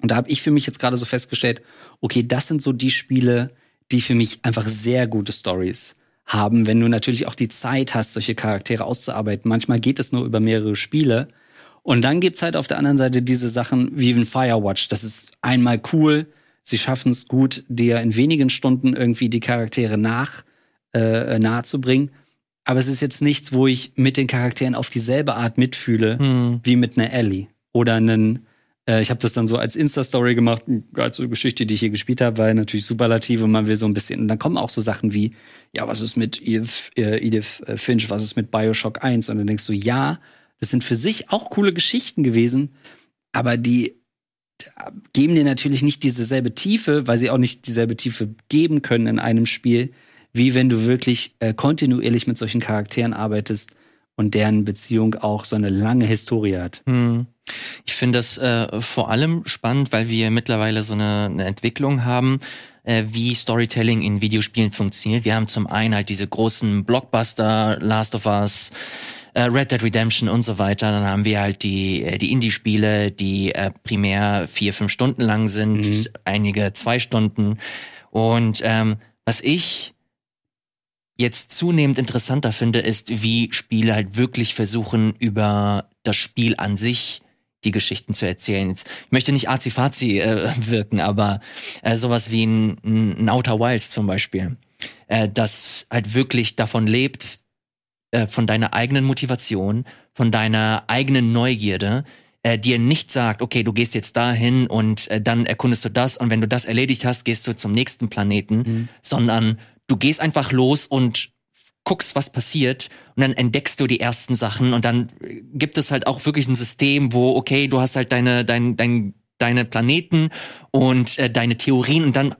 Speaker 3: Und da habe ich für mich jetzt gerade so festgestellt, okay, das sind so die Spiele, die für mich einfach sehr gute Stories haben, wenn du natürlich auch die Zeit hast, solche Charaktere auszuarbeiten. Manchmal geht es nur über mehrere Spiele. Und dann gibt's halt auf der anderen Seite diese Sachen wie in Firewatch. Das ist einmal cool. Sie schaffen es gut, dir in wenigen Stunden irgendwie die Charaktere nach äh, nahe zu bringen. Aber es ist jetzt nichts, wo ich mit den Charakteren auf dieselbe Art mitfühle
Speaker 1: Hm.
Speaker 3: wie mit einer Ellie oder einen äh, ich habe das dann so als Insta-Story gemacht, geilste Geschichte, die ich hier gespielt habe, weil natürlich Superlative, man will so ein bisschen. Und dann kommen auch so Sachen wie, ja, was ist mit Edith, äh, Edith äh, Finch, was ist mit Bioshock 1? Und dann denkst du, ja, das sind für sich auch coole Geschichten gewesen, aber die geben dir natürlich nicht dieselbe Tiefe, weil sie auch nicht dieselbe Tiefe geben können in einem Spiel, wie wenn du wirklich äh, kontinuierlich mit solchen Charakteren arbeitest und deren Beziehung auch so eine lange Historie hat.
Speaker 1: Hm. Ich finde das äh, vor allem spannend, weil wir mittlerweile so eine, eine Entwicklung haben, äh, wie Storytelling in Videospielen funktioniert. Wir haben zum einen halt diese großen Blockbuster, Last of Us, äh, Red Dead Redemption und so weiter. Dann haben wir halt die, äh, die Indie-Spiele, die äh, primär vier, fünf Stunden lang sind,
Speaker 3: Mhm.
Speaker 1: einige zwei Stunden. Und ähm, was ich jetzt zunehmend interessanter finde, ist, wie Spiele halt wirklich versuchen, über das Spiel an sich die Geschichten zu erzählen. Jetzt, ich möchte nicht azi-fazi äh, wirken, aber äh, sowas wie ein, ein Outer Wilds zum Beispiel, äh, das halt wirklich davon lebt, äh, von deiner eigenen Motivation, von deiner eigenen Neugierde, äh, dir nicht sagt, okay, du gehst jetzt dahin und äh, dann erkundest du das und wenn du das erledigt hast, gehst du zum nächsten Planeten,
Speaker 3: Mhm.
Speaker 1: sondern du gehst einfach los und guckst, was passiert und dann entdeckst du die ersten Sachen und dann gibt es halt auch wirklich ein System, wo okay, du hast halt deine dein, dein, deine Planeten und äh, deine Theorien und dann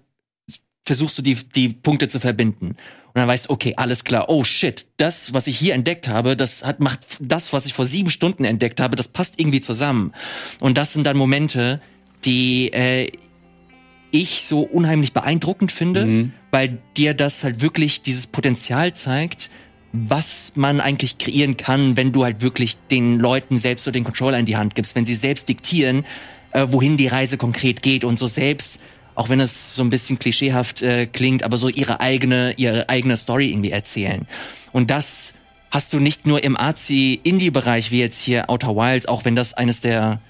Speaker 1: versuchst du die die Punkte zu verbinden. Und dann weißt du, okay, alles klar, oh shit, das, was ich hier entdeckt habe, das hat macht das, was ich vor sieben Stunden entdeckt habe, das passt irgendwie zusammen. Und das sind dann Momente, die äh, ich so unheimlich beeindruckend finde,
Speaker 3: Mhm.
Speaker 1: Weil dir das halt wirklich dieses Potenzial zeigt, was man eigentlich kreieren kann, wenn du halt wirklich den Leuten selbst so den Controller in die Hand gibst, wenn sie selbst diktieren, äh, wohin die Reise konkret geht und so selbst, auch wenn es so ein bisschen klischeehaft äh, klingt, aber so ihre eigene, ihre eigene Story irgendwie erzählen. Und das hast du nicht nur im Arzi-Indie-Bereich wie jetzt hier Outer Wilds, auch wenn das eines der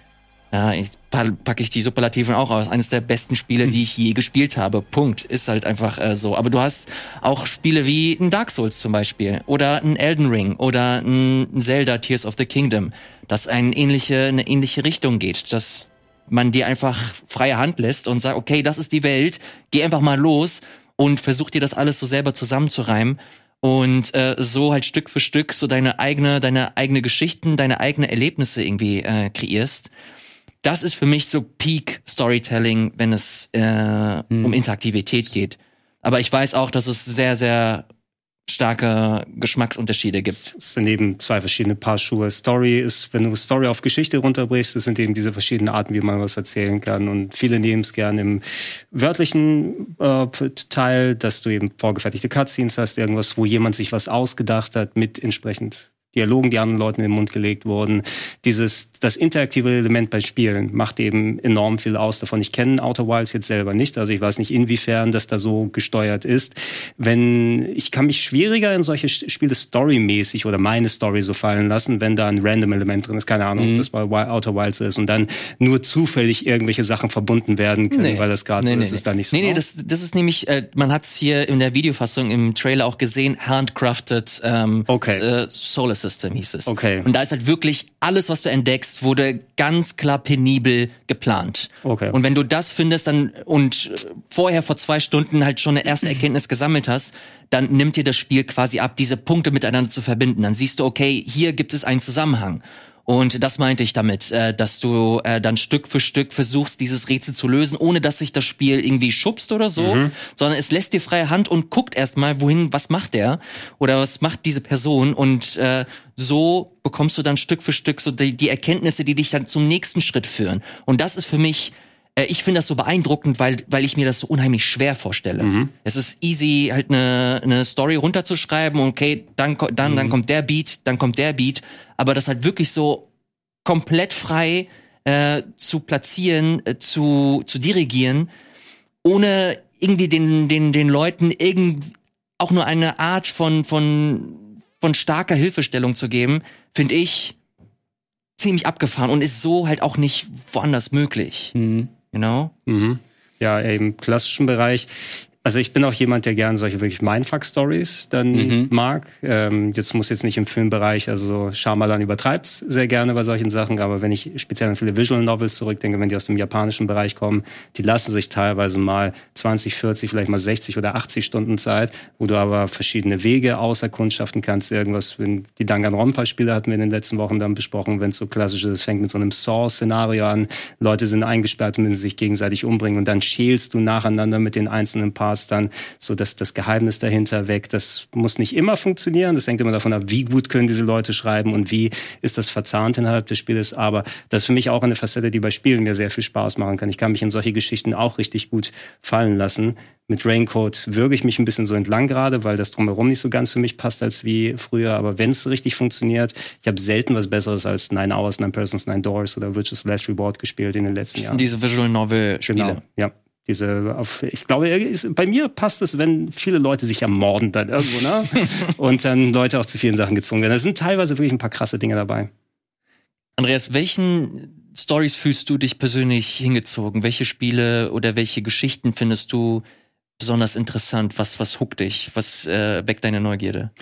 Speaker 1: ja, ich pa- packe ich die Superlativen auch aus. Eines der besten Spiele, die ich je gespielt habe. Punkt. Ist halt einfach äh, so. Aber du hast auch Spiele wie ein Dark Souls zum Beispiel oder ein Elden Ring oder ein Zelda Tears of the Kingdom, das eine ähnliche, eine ähnliche Richtung geht, dass man dir einfach freie Hand lässt und sagt, okay, das ist die Welt, geh einfach mal los und versuch dir das alles so selber zusammenzureimen und äh, so halt Stück für Stück so deine eigene, deine eigene Geschichten, deine eigene Erlebnisse irgendwie äh, kreierst das ist für mich so Peak Storytelling, wenn es äh, um Interaktivität geht. Aber ich weiß auch, dass es sehr, sehr starke Geschmacksunterschiede gibt.
Speaker 2: Es sind eben zwei verschiedene Paar Schuhe. Story ist, wenn du Story auf Geschichte runterbrichst, das sind eben diese verschiedenen Arten, wie man was erzählen kann. Und viele nehmen es gern im wörtlichen äh, Teil, dass du eben vorgefertigte Cutscenes hast, irgendwas, wo jemand sich was ausgedacht hat mit entsprechend Dialogen, die anderen Leuten in den Mund gelegt wurden. Dieses, das interaktive Element bei Spielen macht eben enorm viel aus davon. Ich kenne Outer Wilds jetzt selber nicht, also ich weiß nicht, inwiefern das da so gesteuert ist. Wenn, ich kann mich schwieriger in solche Spiele storymäßig oder meine Story so fallen lassen, wenn da ein random Element drin ist. Keine Ahnung, mhm. ob das bei Outer Wilds ist und dann nur zufällig irgendwelche Sachen verbunden werden können, nee. weil das gerade nee, so nee, ist, ist da nicht so.
Speaker 1: Nee, nee, das, das ist nämlich, äh, man hat es hier in der Videofassung im Trailer auch gesehen, handcrafted ähm,
Speaker 2: okay.
Speaker 1: äh, Solar System hieß es.
Speaker 2: Okay.
Speaker 1: Und da ist halt wirklich alles, was du entdeckst, wurde ganz klar penibel geplant.
Speaker 2: Okay.
Speaker 1: Und wenn du das findest dann und vorher vor zwei Stunden halt schon eine erste Erkenntnis gesammelt hast, dann nimmt dir das Spiel quasi ab, diese Punkte miteinander zu verbinden. Dann siehst du, okay, hier gibt es einen Zusammenhang. Und das meinte ich damit, äh, dass du äh, dann Stück für Stück versuchst, dieses Rätsel zu lösen, ohne dass sich das Spiel irgendwie schubst oder so, mhm. sondern es lässt dir freie Hand und guckt erstmal, wohin, was macht der oder was macht diese Person und äh, so bekommst du dann Stück für Stück so die, die Erkenntnisse, die dich dann zum nächsten Schritt führen. Und das ist für mich äh, ich finde das so beeindruckend, weil, weil ich mir das so unheimlich schwer vorstelle. Mhm. Es ist easy, halt eine, eine Story runterzuschreiben, okay, dann, dann, mhm. dann kommt der Beat, dann kommt der Beat, aber das halt wirklich so komplett frei äh, zu platzieren, äh, zu, zu dirigieren, ohne irgendwie den, den, den Leuten irgend, auch nur eine Art von, von, von starker Hilfestellung zu geben, finde ich ziemlich abgefahren und ist so halt auch nicht woanders möglich. Mhm. You know?
Speaker 2: Mhm. Ja, im klassischen Bereich also ich bin auch jemand, der gern solche wirklich Mindfuck-Stories dann mhm. mag. Ähm, jetzt muss jetzt nicht im Filmbereich, also Shyamalan übertreibt's sehr gerne bei solchen Sachen, aber wenn ich speziell an viele Visual Novels zurückdenke, wenn die aus dem japanischen Bereich kommen, die lassen sich teilweise mal 20, 40, vielleicht mal 60 oder 80 Stunden Zeit, wo du aber verschiedene Wege auserkundschaften kannst. Irgendwas, wenn die Danganronpa-Spiele hatten wir in den letzten Wochen dann besprochen, wenn es so klassisch ist, es fängt mit so einem Saw-Szenario an, Leute sind eingesperrt und müssen sich gegenseitig umbringen und dann schälst du nacheinander mit den einzelnen Parts Spaß dann, so dass das Geheimnis dahinter weg. Das muss nicht immer funktionieren. Das hängt immer davon ab, wie gut können diese Leute schreiben und wie ist das verzahnt innerhalb des Spieles. Aber das ist für mich auch eine Facette, die bei Spielen mir sehr viel Spaß machen kann. Ich kann mich in solche Geschichten auch richtig gut fallen lassen. Mit Raincoat würge ich mich ein bisschen so entlang gerade, weil das drumherum nicht so ganz für mich passt als wie früher. Aber wenn es richtig funktioniert, ich habe selten was Besseres als Nine Hours, Nine Persons, Nine Doors oder Witches Last Reward gespielt in den letzten Jahren.
Speaker 1: Diese Visual Novel Spiele.
Speaker 2: Genau, ja. Diese, auf, ich glaube, ist, bei mir passt es, wenn viele Leute sich ermorden dann irgendwo, ne? Und dann Leute auch zu vielen Sachen gezwungen werden. Da sind teilweise wirklich ein paar krasse Dinge dabei.
Speaker 1: Andreas, welchen Stories fühlst du dich persönlich hingezogen? Welche Spiele oder welche Geschichten findest du besonders interessant? Was, was huckt dich? Was äh, weckt deine Neugierde?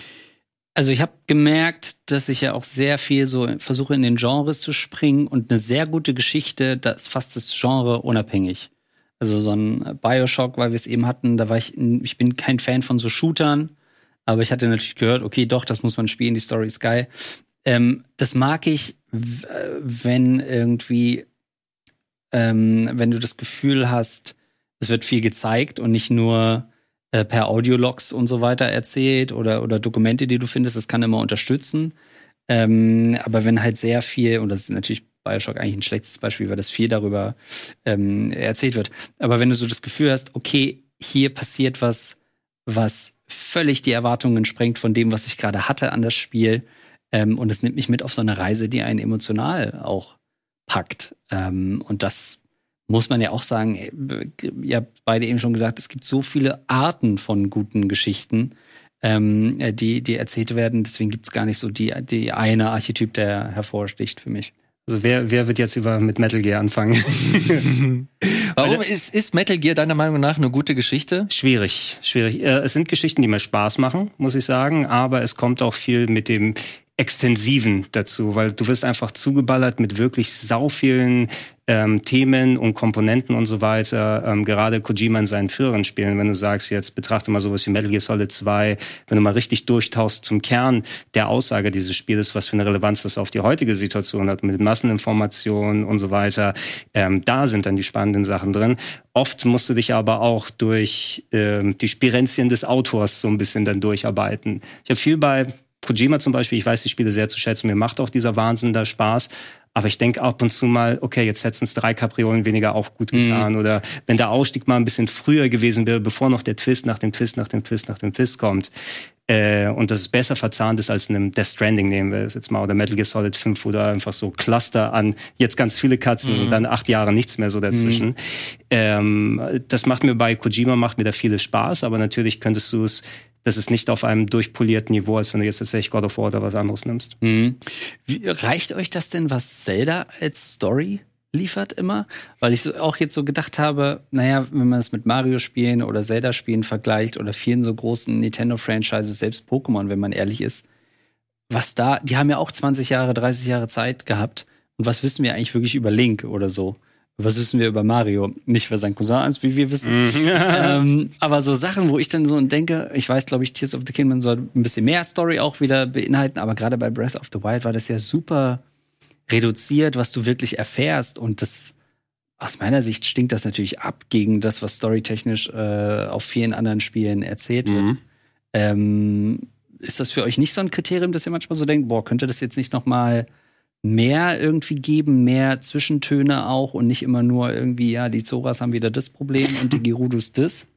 Speaker 3: Also ich habe gemerkt, dass ich ja auch sehr viel so versuche in den Genres zu springen und eine sehr gute Geschichte, da ist fast das Genre unabhängig. Also so ein Bioshock, weil wir es eben hatten, da war ich, ich bin kein Fan von so Shootern, aber ich hatte natürlich gehört, okay, doch, das muss man spielen, die Story ist geil. Ähm, das mag ich, wenn irgendwie, ähm, wenn du das Gefühl hast, es wird viel gezeigt und nicht nur äh, per Audiologs und so weiter erzählt oder, oder Dokumente, die du findest, das kann immer unterstützen. Ähm, aber wenn halt sehr viel, und das ist natürlich Bioshock eigentlich ein schlechtes Beispiel, weil das viel darüber ähm, erzählt wird. Aber wenn du so das Gefühl hast, okay, hier passiert was, was völlig die Erwartungen sprengt von dem, was ich gerade hatte an das Spiel, ähm, und es nimmt mich mit auf so eine Reise, die einen emotional auch packt. Ähm, und das muss man ja auch sagen, äh, ihr habt beide eben schon gesagt, es gibt so viele Arten von guten Geschichten, ähm, die, die erzählt werden. Deswegen gibt es gar nicht so die, die eine Archetyp, der hervorsticht für mich.
Speaker 2: Also wer, wer wird jetzt über mit Metal Gear anfangen?
Speaker 1: Warum ist, ist Metal Gear deiner Meinung nach eine gute Geschichte?
Speaker 2: Schwierig, schwierig. Äh, es sind Geschichten, die mir Spaß machen, muss ich sagen, aber es kommt auch viel mit dem Extensiven dazu, weil du wirst einfach zugeballert mit wirklich sau vielen ähm, Themen und Komponenten und so weiter. Ähm, gerade Kojima in seinen früheren Spielen, wenn du sagst, jetzt betrachte mal sowas wie Metal Gear Solid 2, wenn du mal richtig durchtauchst zum Kern der Aussage dieses Spiels, was für eine Relevanz das auf die heutige Situation hat, mit Masseninformationen und so weiter, ähm, da sind dann die spannenden Sachen drin. Oft musst du dich aber auch durch ähm, die Spirenzien des Autors so ein bisschen dann durcharbeiten. Ich habe viel bei Kojima zum Beispiel, ich weiß die Spiele sehr zu schätzen, mir macht auch dieser Wahnsinn da Spaß. Aber ich denke ab und zu mal, okay, jetzt hätten es drei Kapriolen weniger auch gut getan. Mhm. Oder wenn der Ausstieg mal ein bisschen früher gewesen wäre, bevor noch der Twist nach dem Twist, nach dem Twist, nach dem Twist kommt. Äh, und das ist besser verzahnt ist als in einem Death Stranding, nehmen wir es jetzt mal, oder Metal Gear Solid 5, oder einfach so Cluster an jetzt ganz viele Cutscenes mhm. und dann acht Jahre nichts mehr so dazwischen. Mhm. Ähm, das macht mir bei Kojima, macht mir da vieles Spaß, aber natürlich könntest du es das ist nicht auf einem durchpolierten Niveau, als wenn du jetzt tatsächlich God of War oder was anderes nimmst.
Speaker 3: Mhm. Wie, reicht euch das denn, was Zelda als Story liefert immer? Weil ich so, auch jetzt so gedacht habe, naja, wenn man es mit Mario-Spielen oder Zelda-Spielen vergleicht oder vielen so großen Nintendo-Franchises, selbst Pokémon, wenn man ehrlich ist, was da, die haben ja auch 20 Jahre, 30 Jahre Zeit gehabt. Und was wissen wir eigentlich wirklich über Link oder so? was wissen wir über Mario? Nicht, wer sein Cousin ist, wie wir wissen. Mhm. ähm, aber so Sachen, wo ich dann so denke, ich weiß, glaube ich, Tears of the Kingdom soll ein bisschen mehr Story auch wieder beinhalten, aber gerade bei Breath of the Wild war das ja super reduziert, was du wirklich erfährst. Und das, aus meiner Sicht stinkt das natürlich ab gegen das, was storytechnisch äh, auf vielen anderen Spielen erzählt wird. Mhm. Ähm, ist das für euch nicht so ein Kriterium, dass ihr manchmal so denkt, boah, könnte das jetzt nicht noch mal mehr irgendwie geben, mehr Zwischentöne auch und nicht immer nur irgendwie, ja, die Zoras haben wieder das Problem und die Gerudus das.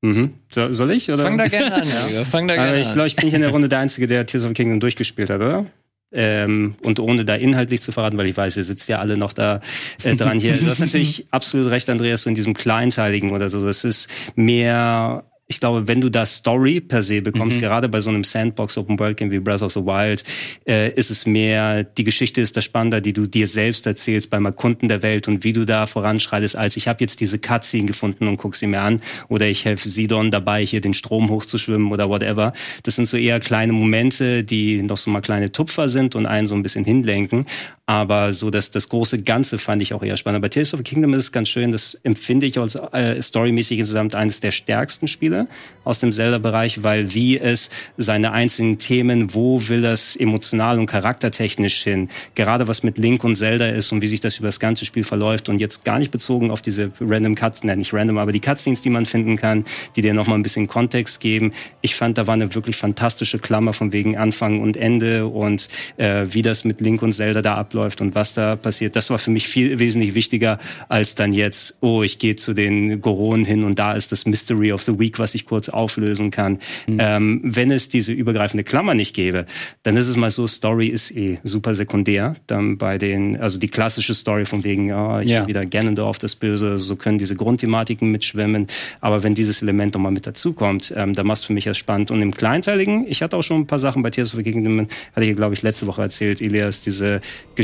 Speaker 2: Mhm. So, soll ich? Oder?
Speaker 1: Fang da gerne an, ja. Fang da gerne
Speaker 2: Aber ich glaube, ich bin hier in der Runde der Einzige, der Tears of the Kingdom durchgespielt hat, oder? Ähm, und ohne da inhaltlich zu verraten, weil ich weiß, ihr sitzt ja alle noch da äh, dran hier. Du hast natürlich absolut recht, Andreas, so in diesem Kleinteiligen oder so. Das ist mehr ich glaube, wenn du da Story per se bekommst, mhm. gerade bei so einem Sandbox Open World Game wie Breath of the Wild, äh, ist es mehr, die Geschichte ist das Spannender, die du dir selbst erzählst beim Erkunden der Welt und wie du da voranschreitest, als ich habe jetzt diese Cutscene gefunden und guck sie mir an oder ich helfe Sidon dabei, hier den Strom hochzuschwimmen oder whatever. Das sind so eher kleine Momente, die noch so mal kleine Tupfer sind und einen so ein bisschen hinlenken. Aber so dass das große Ganze fand ich auch eher spannend. Bei Tales of the Kingdom ist es ganz schön, das empfinde ich als äh, storymäßig insgesamt eines der stärksten Spiele aus dem Zelda-Bereich, weil wie es seine einzelnen Themen, wo will es emotional und charaktertechnisch hin, gerade was mit Link und Zelda ist und wie sich das über das ganze Spiel verläuft und jetzt gar nicht bezogen auf diese random Cuts, nein, nicht random, aber die Cutscenes, die man finden kann, die dir nochmal ein bisschen Kontext geben. Ich fand, da war eine wirklich fantastische Klammer von wegen Anfang und Ende und äh, wie das mit Link und Zelda da ab abläuft und was da passiert. Das war für mich viel wesentlich wichtiger als dann jetzt, oh, ich gehe zu den Goronen hin und da ist das Mystery of the Week, was ich kurz auflösen kann. Mhm. Ähm, wenn es diese übergreifende Klammer nicht gäbe, dann ist es mal so, Story ist eh super sekundär. Dann bei den, also die klassische Story von wegen, oh, ich ja. bin wieder Ganondorf das Böse, so können diese Grundthematiken mitschwimmen. Aber wenn dieses Element nochmal mit dazukommt, ähm, dann macht es für mich erst spannend. Und im Kleinteiligen, ich hatte auch schon ein paar Sachen bei Tears of the Kingdom, hatte ich, glaube ich, letzte Woche erzählt, Elias, diese Geschichte,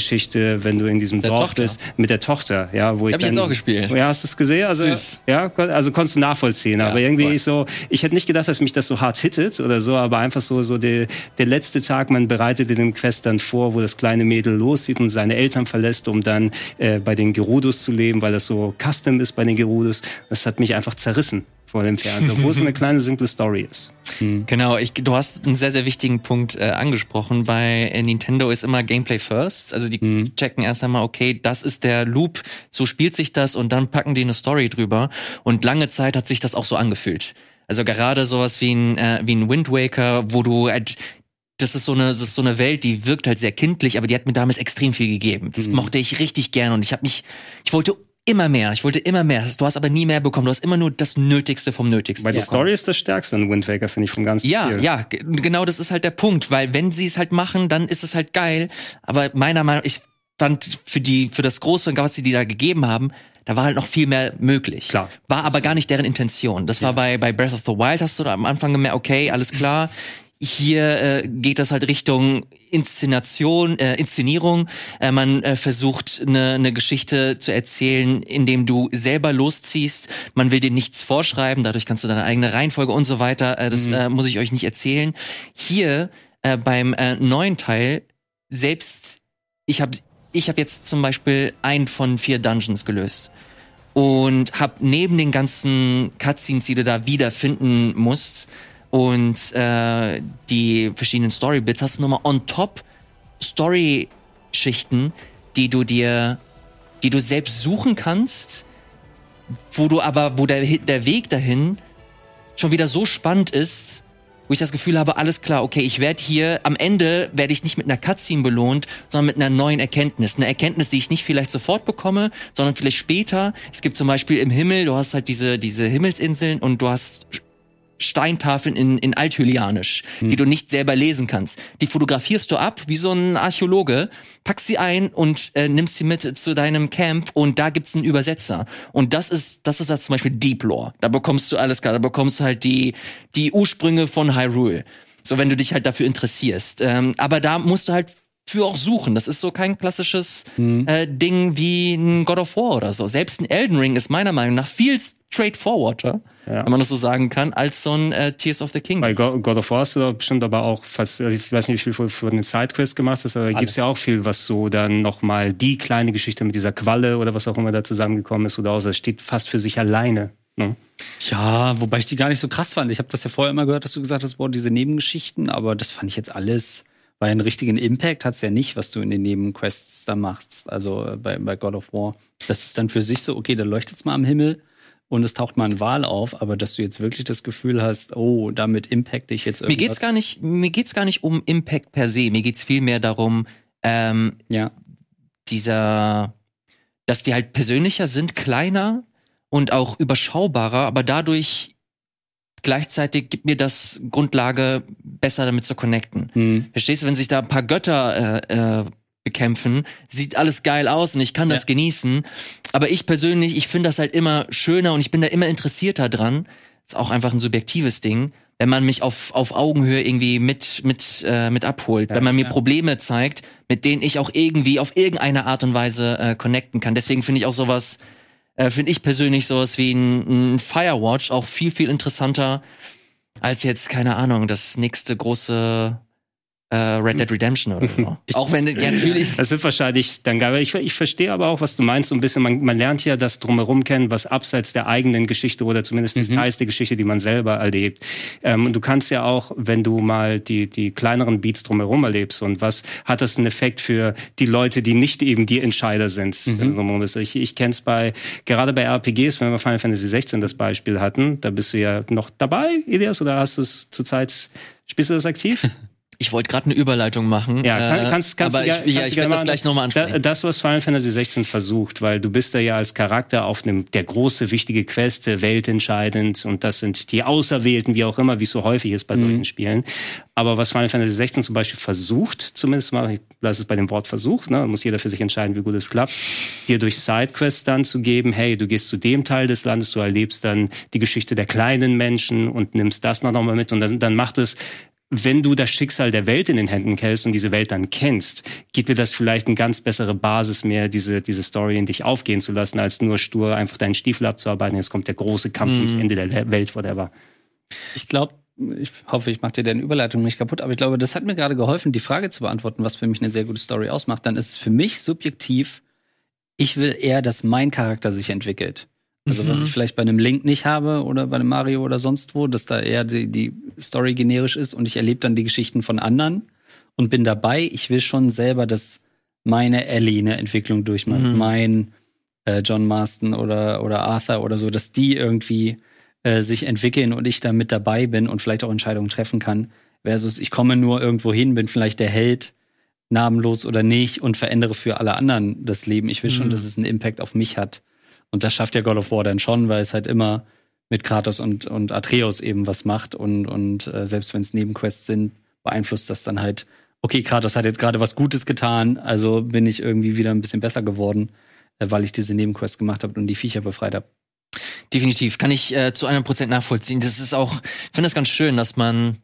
Speaker 2: wenn du in diesem der Dorf Tochter. bist, mit der Tochter, ja, wo ich
Speaker 1: Hab dann, ich jetzt auch gespielt.
Speaker 2: Ja, hast du es gesehen? Also, Süß. ja, also konntest du nachvollziehen, ja, aber irgendwie voll. ich so, ich hätte nicht gedacht, dass mich das so hart hittet oder so, aber einfach so, so der, der letzte Tag, man bereitet in dem Quest dann vor, wo das kleine Mädel loszieht und seine Eltern verlässt, um dann äh, bei den Gerudus zu leben, weil das so Custom ist bei den Gerudus. Das hat mich einfach zerrissen vor dem Fernseher, wo es eine kleine simple Story ist.
Speaker 1: Hm. Genau, ich, du hast einen sehr, sehr wichtigen Punkt äh, angesprochen. Bei äh, Nintendo ist immer Gameplay first. Also die hm. checken erst einmal, okay, das ist der Loop, so spielt sich das und dann packen die eine Story drüber. Und lange Zeit hat sich das auch so angefühlt. Also gerade sowas wie ein, äh, wie ein Wind Waker, wo du halt das ist so eine, das ist so eine Welt, die wirkt halt sehr kindlich, aber die hat mir damals extrem viel gegeben. Das mhm. mochte ich richtig gerne und ich habe mich, ich wollte immer mehr. Ich wollte immer mehr. Du hast aber nie mehr bekommen. Du hast immer nur das Nötigste vom Nötigsten.
Speaker 2: Weil die Story ist das Stärkste in Wind Waker, finde ich, vom ganzen
Speaker 1: ja,
Speaker 2: Spiel.
Speaker 1: Ja, ja, genau das ist halt der Punkt. Weil wenn sie es halt machen, dann ist es halt geil. Aber meiner Meinung ich fand für die, für das Große und was sie die da gegeben haben, da war halt noch viel mehr möglich.
Speaker 2: Klar.
Speaker 1: War aber gar nicht deren Intention. Das war bei, bei Breath of the Wild, hast du da am Anfang gemerkt, okay, alles klar. Hier äh, geht das halt Richtung Inszenation, äh, Inszenierung. Äh, man äh, versucht eine, eine Geschichte zu erzählen, indem du selber losziehst. Man will dir nichts vorschreiben, dadurch kannst du deine eigene Reihenfolge und so weiter. Äh, das mhm. äh, muss ich euch nicht erzählen. Hier äh, beim äh, neuen Teil selbst, ich habe ich hab jetzt zum Beispiel einen von vier Dungeons gelöst und habe neben den ganzen Cutscenes, die du da wiederfinden musst und äh, die verschiedenen Storybits, hast du nochmal on top Story-Schichten, die du dir, die du selbst suchen kannst, wo du aber, wo der, der Weg dahin schon wieder so spannend ist, wo ich das Gefühl habe, alles klar, okay, ich werde hier, am Ende werde ich nicht mit einer Cutscene belohnt, sondern mit einer neuen Erkenntnis. Eine Erkenntnis, die ich nicht vielleicht sofort bekomme, sondern vielleicht später. Es gibt zum Beispiel im Himmel, du hast halt diese, diese Himmelsinseln und du hast Steintafeln in, in Althylianisch, hm. die du nicht selber lesen kannst. Die fotografierst du ab wie so ein Archäologe, packst sie ein und äh, nimmst sie mit zu deinem Camp und da gibt's einen Übersetzer. Und das ist, das ist das zum Beispiel Deep Lore. Da bekommst du alles klar, da bekommst du halt die, die Ursprünge von Hyrule. So, wenn du dich halt dafür interessierst. Ähm, aber da musst du halt für auch suchen. Das ist so kein klassisches hm. äh, Ding wie ein God of War oder so. Selbst ein Elden Ring ist meiner Meinung nach viel straightforwarder, ja. wenn man das so sagen kann, als so ein äh, Tears of the King.
Speaker 2: Bei God of War hast du da bestimmt aber auch fast, also ich weiß nicht, wie viel für den Sidequest gemacht hast, aber da gibt's ja auch viel, was so dann nochmal die kleine Geschichte mit dieser Qualle oder was auch immer da zusammengekommen ist oder aus, das steht fast für sich alleine. Ne?
Speaker 3: Ja, wobei ich die gar nicht so krass fand. Ich habe das ja vorher immer gehört, dass du gesagt hast, boah, diese Nebengeschichten, aber das fand ich jetzt alles weil einen richtigen Impact hat's ja nicht, was du in den Nebenquests da machst. Also äh, bei, bei God of War. Das ist dann für sich so, okay, da leuchtet's mal am Himmel und es taucht mal ein Wal auf, aber dass du jetzt wirklich das Gefühl hast, oh, damit impact ich jetzt irgendwas.
Speaker 1: Mir geht's gar nicht, mir geht's gar nicht um Impact per se. Mir geht's vielmehr darum, ähm, ja. dieser, dass die halt persönlicher sind, kleiner und auch überschaubarer, aber dadurch gleichzeitig gibt mir das Grundlage, besser damit zu connecten. Mhm. Verstehst du, wenn sich da ein paar Götter äh, äh, bekämpfen, sieht alles geil aus und ich kann das ja. genießen. Aber ich persönlich, ich finde das halt immer schöner und ich bin da immer interessierter dran. Ist auch einfach ein subjektives Ding, wenn man mich auf, auf Augenhöhe irgendwie mit, mit, äh, mit abholt, ja, wenn man mir Probleme zeigt, mit denen ich auch irgendwie auf irgendeine Art und Weise äh, connecten kann. Deswegen finde ich auch sowas äh, finde ich persönlich sowas wie ein, ein Firewatch auch viel, viel interessanter als jetzt, keine Ahnung, das nächste große äh, Red Dead Redemption oder so.
Speaker 2: auch wenn, ja, natürlich. Das wird wahrscheinlich dann geil. Ich, ich verstehe aber auch, was du meinst, so ein bisschen. Man, man lernt ja das drumherum kennen, was abseits der eigenen Geschichte oder zumindest mhm. Details der Geschichte, die man selber erlebt. Ähm, und du kannst ja auch, wenn du mal die, die kleineren Beats drumherum erlebst und was hat das einen Effekt für die Leute, die nicht eben die Entscheider sind. Mhm. Also, ich, ich kenne es bei, gerade bei RPGs, wenn wir Final Fantasy 16 das Beispiel hatten, da bist du ja noch dabei, Elias, oder hast du es zurzeit, spielst du das aktiv?
Speaker 1: Ich wollte gerade eine Überleitung machen.
Speaker 2: Ja, kann, äh, kannst, kannst
Speaker 1: aber
Speaker 2: du,
Speaker 1: ich, ja, ich werde das gleich nochmal ansprechen.
Speaker 2: Das, was Final Fantasy 16 versucht, weil du bist da ja als Charakter auf einem der große, wichtige Quest, weltentscheidend und das sind die Auserwählten, wie auch immer, wie es so häufig ist bei mhm. solchen Spielen. Aber was Final Fantasy 16 zum Beispiel versucht, zumindest mal, ich lasse es bei dem Wort Versuch, ne, muss jeder für sich entscheiden, wie gut es klappt, dir durch Sidequests dann zu geben, hey, du gehst zu dem Teil des Landes, du erlebst dann die Geschichte der kleinen Menschen und nimmst das noch mal mit und dann, dann macht es wenn du das Schicksal der Welt in den Händen hältst und diese Welt dann kennst, gibt dir das vielleicht eine ganz bessere Basis mehr, diese, diese Story in dich aufgehen zu lassen, als nur stur einfach deinen Stiefel abzuarbeiten. Jetzt kommt der große Kampf ums Ende der Welt, whatever.
Speaker 3: Ich glaube, ich hoffe, ich mache dir deine Überleitung nicht kaputt, aber ich glaube, das hat mir gerade geholfen, die Frage zu beantworten, was für mich eine sehr gute Story ausmacht. Dann ist es für mich subjektiv, ich will eher, dass mein Charakter sich entwickelt. Also was mhm. ich vielleicht bei einem Link nicht habe oder bei einem Mario oder sonst wo, dass da eher die, die Story generisch ist und ich erlebe dann die Geschichten von anderen und bin dabei. Ich will schon selber, dass meine Ellie eine Entwicklung durchmacht, mhm. mein äh, John Marston oder, oder Arthur oder so, dass die irgendwie äh, sich entwickeln und ich da mit dabei bin und vielleicht auch Entscheidungen treffen kann. Versus ich komme nur irgendwo hin, bin vielleicht der Held, namenlos oder nicht und verändere für alle anderen das Leben. Ich will mhm. schon, dass es einen Impact auf mich hat. Und das schafft ja God of War dann schon, weil es halt immer mit Kratos und, und Atreus eben was macht. Und, und äh, selbst wenn es Nebenquests sind, beeinflusst das dann halt, okay, Kratos hat jetzt gerade was Gutes getan, also bin ich irgendwie wieder ein bisschen besser geworden, äh, weil ich diese Nebenquests gemacht habe und die Viecher befreit habe.
Speaker 1: Definitiv, kann ich äh, zu einem Prozent nachvollziehen. Das ist auch, ich finde das ganz schön, dass man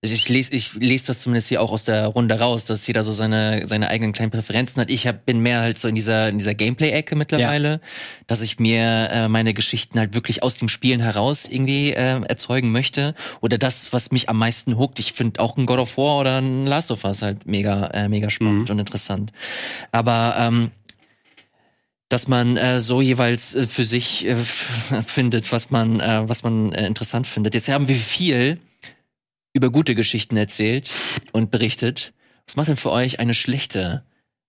Speaker 1: ich lese, ich lese das zumindest hier auch aus der Runde raus, dass jeder so seine, seine eigenen kleinen Präferenzen hat. Ich hab, bin mehr halt so in dieser, in dieser Gameplay-Ecke mittlerweile, dass ich mir äh, meine Geschichten halt wirklich aus dem Spielen heraus irgendwie äh, erzeugen möchte. Oder das, was mich am meisten huckt. Ich finde auch ein God of War oder ein Last of Us halt mega, äh, mega spannend und interessant. Aber ähm, dass man äh, so jeweils äh, für sich äh, findet, was man, äh, was man äh, interessant findet. Jetzt haben wir viel über gute Geschichten erzählt und berichtet. Was macht denn für euch eine schlechte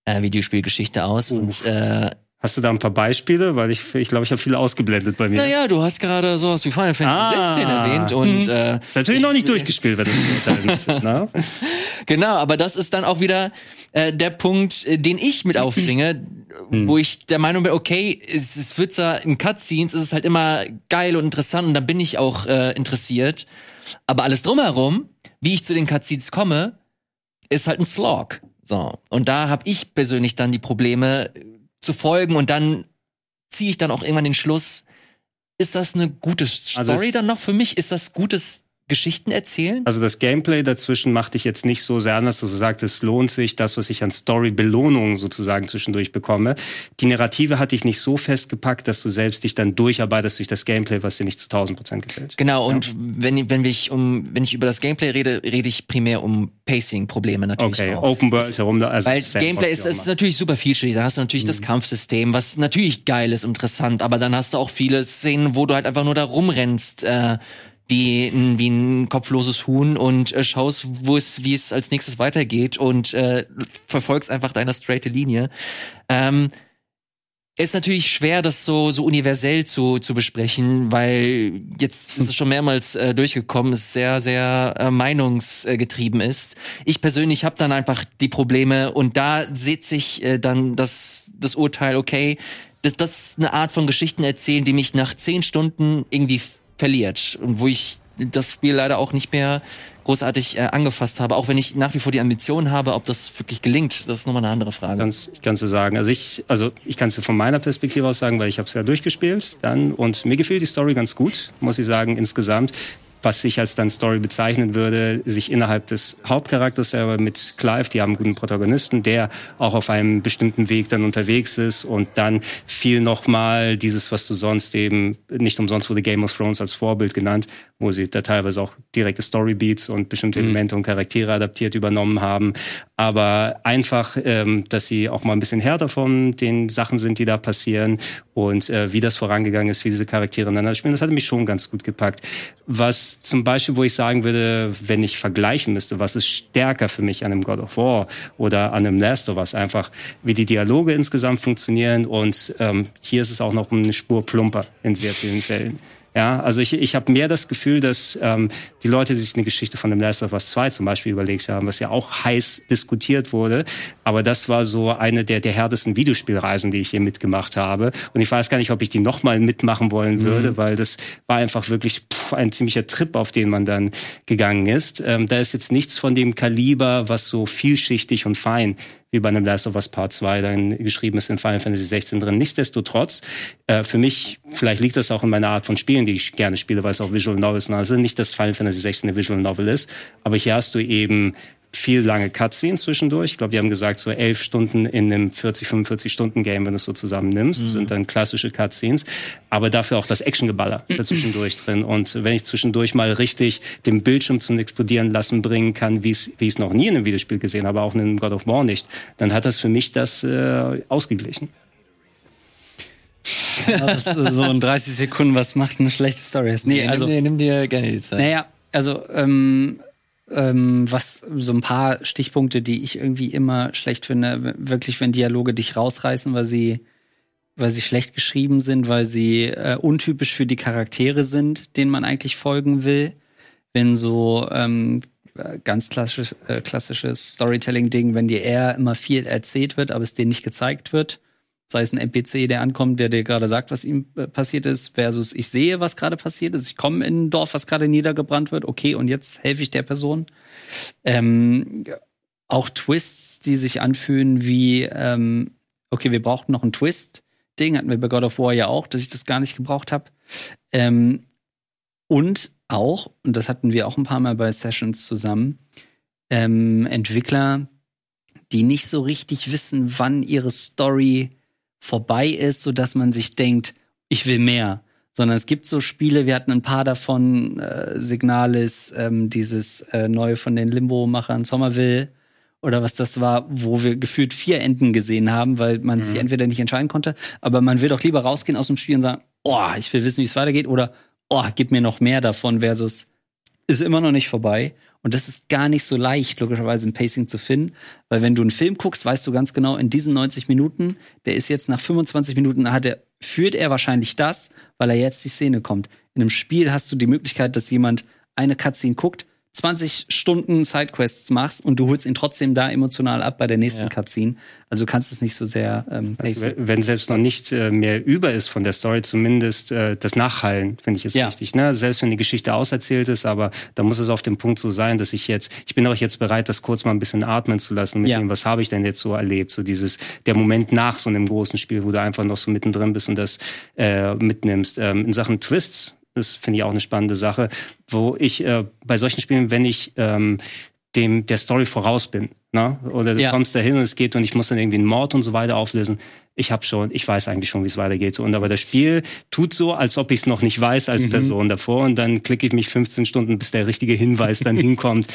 Speaker 1: äh, Videospielgeschichte aus? Und äh,
Speaker 2: Hast du da ein paar Beispiele? Weil ich ich, glaube, ich habe viele ausgeblendet bei mir.
Speaker 1: naja, du hast gerade sowas wie Final Fantasy
Speaker 2: Ah.
Speaker 1: 16 erwähnt und äh,
Speaker 2: Ist natürlich noch nicht durchgespielt, wenn du das beurteilen möchtest, ne?
Speaker 1: Genau, aber das ist dann auch wieder äh, der Punkt, äh, den ich mit aufbringe, wo ich der Meinung bin, okay, es, es wird zwar in Cutscenes, ist es halt immer geil und interessant und da bin ich auch äh, interessiert, aber alles drumherum, wie ich zu den Cutscenes komme, ist halt ein Slog. So und da habe ich persönlich dann die Probleme äh, zu folgen und dann ziehe ich dann auch irgendwann den Schluss, ist das eine gute
Speaker 2: Also
Speaker 1: Story
Speaker 2: es-
Speaker 1: dann noch für mich? Ist das gutes Geschichten erzählen?
Speaker 2: Also das Gameplay dazwischen macht dich jetzt nicht so sehr an, dass du so sagst, es lohnt sich, das, was ich an Story-Belohnungen sozusagen zwischendurch bekomme. Die Narrative hat dich nicht so festgepackt, dass du selbst dich dann durcharbeitest durch das Gameplay, was dir nicht zu 1000 Prozent gefällt.
Speaker 1: Genau, und wenn, wenn, ich um, wenn ich über das Gameplay rede, rede ich primär um Pacing-Probleme natürlich
Speaker 2: Okay,
Speaker 1: auch.
Speaker 2: Open World herum, also
Speaker 1: Weil Gameplay ist, ist natürlich super vielschichtig. Da hast du natürlich
Speaker 2: Mhm.
Speaker 1: das Kampfsystem, was natürlich geil ist interessant, aber dann hast du auch viele Szenen, wo du halt einfach nur da rumrennst, äh, wie, ein- wie ein kopfloses Huhn und äh, schaust, wo es, wie es als nächstes weitergeht und äh, verfolgst einfach deine straighte Linie. Ähm, ist natürlich schwer, das so, so universell zu, zu besprechen, weil jetzt ist es schon mehrmals äh, durchgekommen, es sehr, sehr äh, meinungsgetrieben ist. Ich persönlich habe dann einfach die Probleme und da sieht sich äh, dann das, das Urteil, okay, das, das ist eine Art von Geschichten erzählen, die mich nach zehn Stunden irgendwie verliert und wo ich das Spiel leider auch nicht mehr großartig äh, angefasst habe, auch wenn ich nach wie vor die Ambition habe, ob das wirklich gelingt, das ist nochmal eine andere Frage.
Speaker 2: Ganz, ich kann es sagen. Also ich, also ich kann es von meiner Perspektive aus sagen, weil ich habe es ja durchgespielt dann und mir gefiel die Story ganz gut, muss ich sagen insgesamt. Was ich als dann Story bezeichnen würde, sich innerhalb des Hauptcharakters selber mit Clive, die haben einen guten Protagonisten, der auch auf einem bestimmten Weg dann unterwegs ist und dann viel nochmal dieses, was du sonst eben, nicht umsonst wurde Game of Thrones als Vorbild genannt, wo sie da teilweise auch direkte Storybeats und bestimmte Elemente und Charaktere adaptiert übernommen haben. Aber einfach, ähm, dass sie auch mal ein bisschen härter von den Sachen sind, die da passieren und äh, wie das vorangegangen ist, wie diese Charaktere ineinander spielen, das hat mich schon ganz gut gepackt. Was zum Beispiel, wo ich sagen würde, wenn ich vergleichen müsste, was ist stärker für mich an einem God of War oder an einem Last of Us, einfach wie die Dialoge insgesamt funktionieren und ähm, hier ist es auch noch eine Spur plumper in sehr vielen Fällen. Ja, also ich, ich habe mehr das Gefühl, dass ähm, die Leute sich eine Geschichte von dem Last of Us 2 zum Beispiel überlegt haben, was ja auch heiß diskutiert wurde. Aber das war so eine der, der härtesten Videospielreisen, die ich hier mitgemacht habe. Und ich weiß gar nicht, ob ich die nochmal mitmachen wollen würde, weil das war einfach wirklich pff, ein ziemlicher Trip, auf den man dann gegangen ist. Ähm, da ist jetzt nichts von dem Kaliber, was so vielschichtig und fein wie bei einem Last of Us Part 2 dann geschrieben ist in Final Fantasy 16 drin. Nichtsdestotrotz, äh, für mich, vielleicht liegt das auch in meiner Art von Spielen, die ich gerne spiele, weil es auch Visual Novels sind. Also nicht, dass Final Fantasy 16 eine Visual Novel ist, aber hier hast du eben viel lange Cutscenes zwischendurch. Ich glaube, die haben gesagt, so elf Stunden in einem 40, 45 Stunden Game, wenn du es so zusammennimmst, sind dann klassische Cutscenes. Aber dafür auch das Actiongeballer dazwischendurch drin. Und wenn ich zwischendurch mal richtig den Bildschirm zum Explodieren lassen bringen kann, wie es wie ich es noch nie in einem Videospiel gesehen habe, auch in einem God of War nicht, dann hat das für mich das äh, ausgeglichen.
Speaker 3: Ja, das ist so in 30 Sekunden, was macht eine schlechte Story? Nee,
Speaker 1: Nee,
Speaker 3: also,
Speaker 1: nimm, dir, nimm dir gerne die Zeit.
Speaker 3: naja, also, ähm, ähm, was so ein paar Stichpunkte, die ich irgendwie immer schlecht finde, wirklich, wenn Dialoge dich rausreißen, weil sie, weil sie schlecht geschrieben sind, weil sie äh, untypisch für die Charaktere sind, denen man eigentlich folgen will. Wenn so ähm, äh, ganz klassisch, äh, klassisches Storytelling-Ding, wenn dir eher immer viel erzählt wird, aber es dir nicht gezeigt wird. Sei es ein NPC, der ankommt, der dir gerade sagt, was ihm äh, passiert ist, versus ich sehe, was gerade passiert ist. Ich komme in ein Dorf, was gerade niedergebrannt wird. Okay, und jetzt helfe ich der Person. Ähm, auch Twists, die sich anfühlen wie, ähm, okay, wir brauchten noch einen Twist-Ding, hatten wir bei God of War ja auch, dass ich das gar nicht gebraucht habe. Ähm, und auch, und das hatten wir auch ein paar Mal bei Sessions zusammen, ähm, Entwickler, die nicht so richtig wissen, wann ihre Story vorbei ist, sodass man sich denkt, ich will mehr. Sondern es gibt so Spiele, wir hatten ein paar davon, äh, Signalis, ähm, dieses äh, neue von den Limbo-Machern, Somerville oder was das war, wo wir gefühlt vier Enden gesehen haben, weil man mhm. sich entweder nicht entscheiden konnte, aber man will doch lieber rausgehen aus dem Spiel und sagen, oh, ich will wissen, wie es weitergeht, oder oh, gib mir noch mehr davon, versus ist immer noch nicht vorbei. Und das ist gar nicht so leicht, logischerweise ein Pacing zu finden, weil wenn du einen Film guckst, weißt du ganz genau, in diesen 90 Minuten, der ist jetzt nach 25 Minuten, hat er, führt er wahrscheinlich das, weil er jetzt die Szene kommt. In einem Spiel hast du die Möglichkeit, dass jemand eine Cutscene guckt, 20 Stunden Sidequests machst und du holst ihn trotzdem da emotional ab bei der nächsten ja. Cutscene. Also du kannst es nicht so sehr ähm,
Speaker 2: also, Wenn selbst noch nicht äh, mehr über ist von der Story, zumindest äh, das Nachhallen, finde ich ist ja. wichtig. Ne? Selbst wenn die Geschichte auserzählt ist, aber da muss es auf dem Punkt so sein, dass ich jetzt, ich bin auch jetzt bereit, das kurz mal ein bisschen atmen zu lassen mit ja. dem, was habe ich denn jetzt so erlebt. So dieses, der Moment nach so einem großen Spiel, wo du einfach noch so mittendrin bist und das äh, mitnimmst. Ähm, in Sachen Twists das finde ich auch eine spannende Sache, wo ich äh, bei solchen Spielen, wenn ich ähm, dem der Story voraus bin, ne? oder du ja. kommst dahin und es geht und ich muss dann irgendwie einen Mord und so weiter auflösen. Ich habe schon, ich weiß eigentlich schon, wie es weitergeht. Und aber das Spiel tut so, als ob ich es noch nicht weiß als mhm. Person davor. Und dann klicke ich mich 15 Stunden, bis der richtige Hinweis dann hinkommt.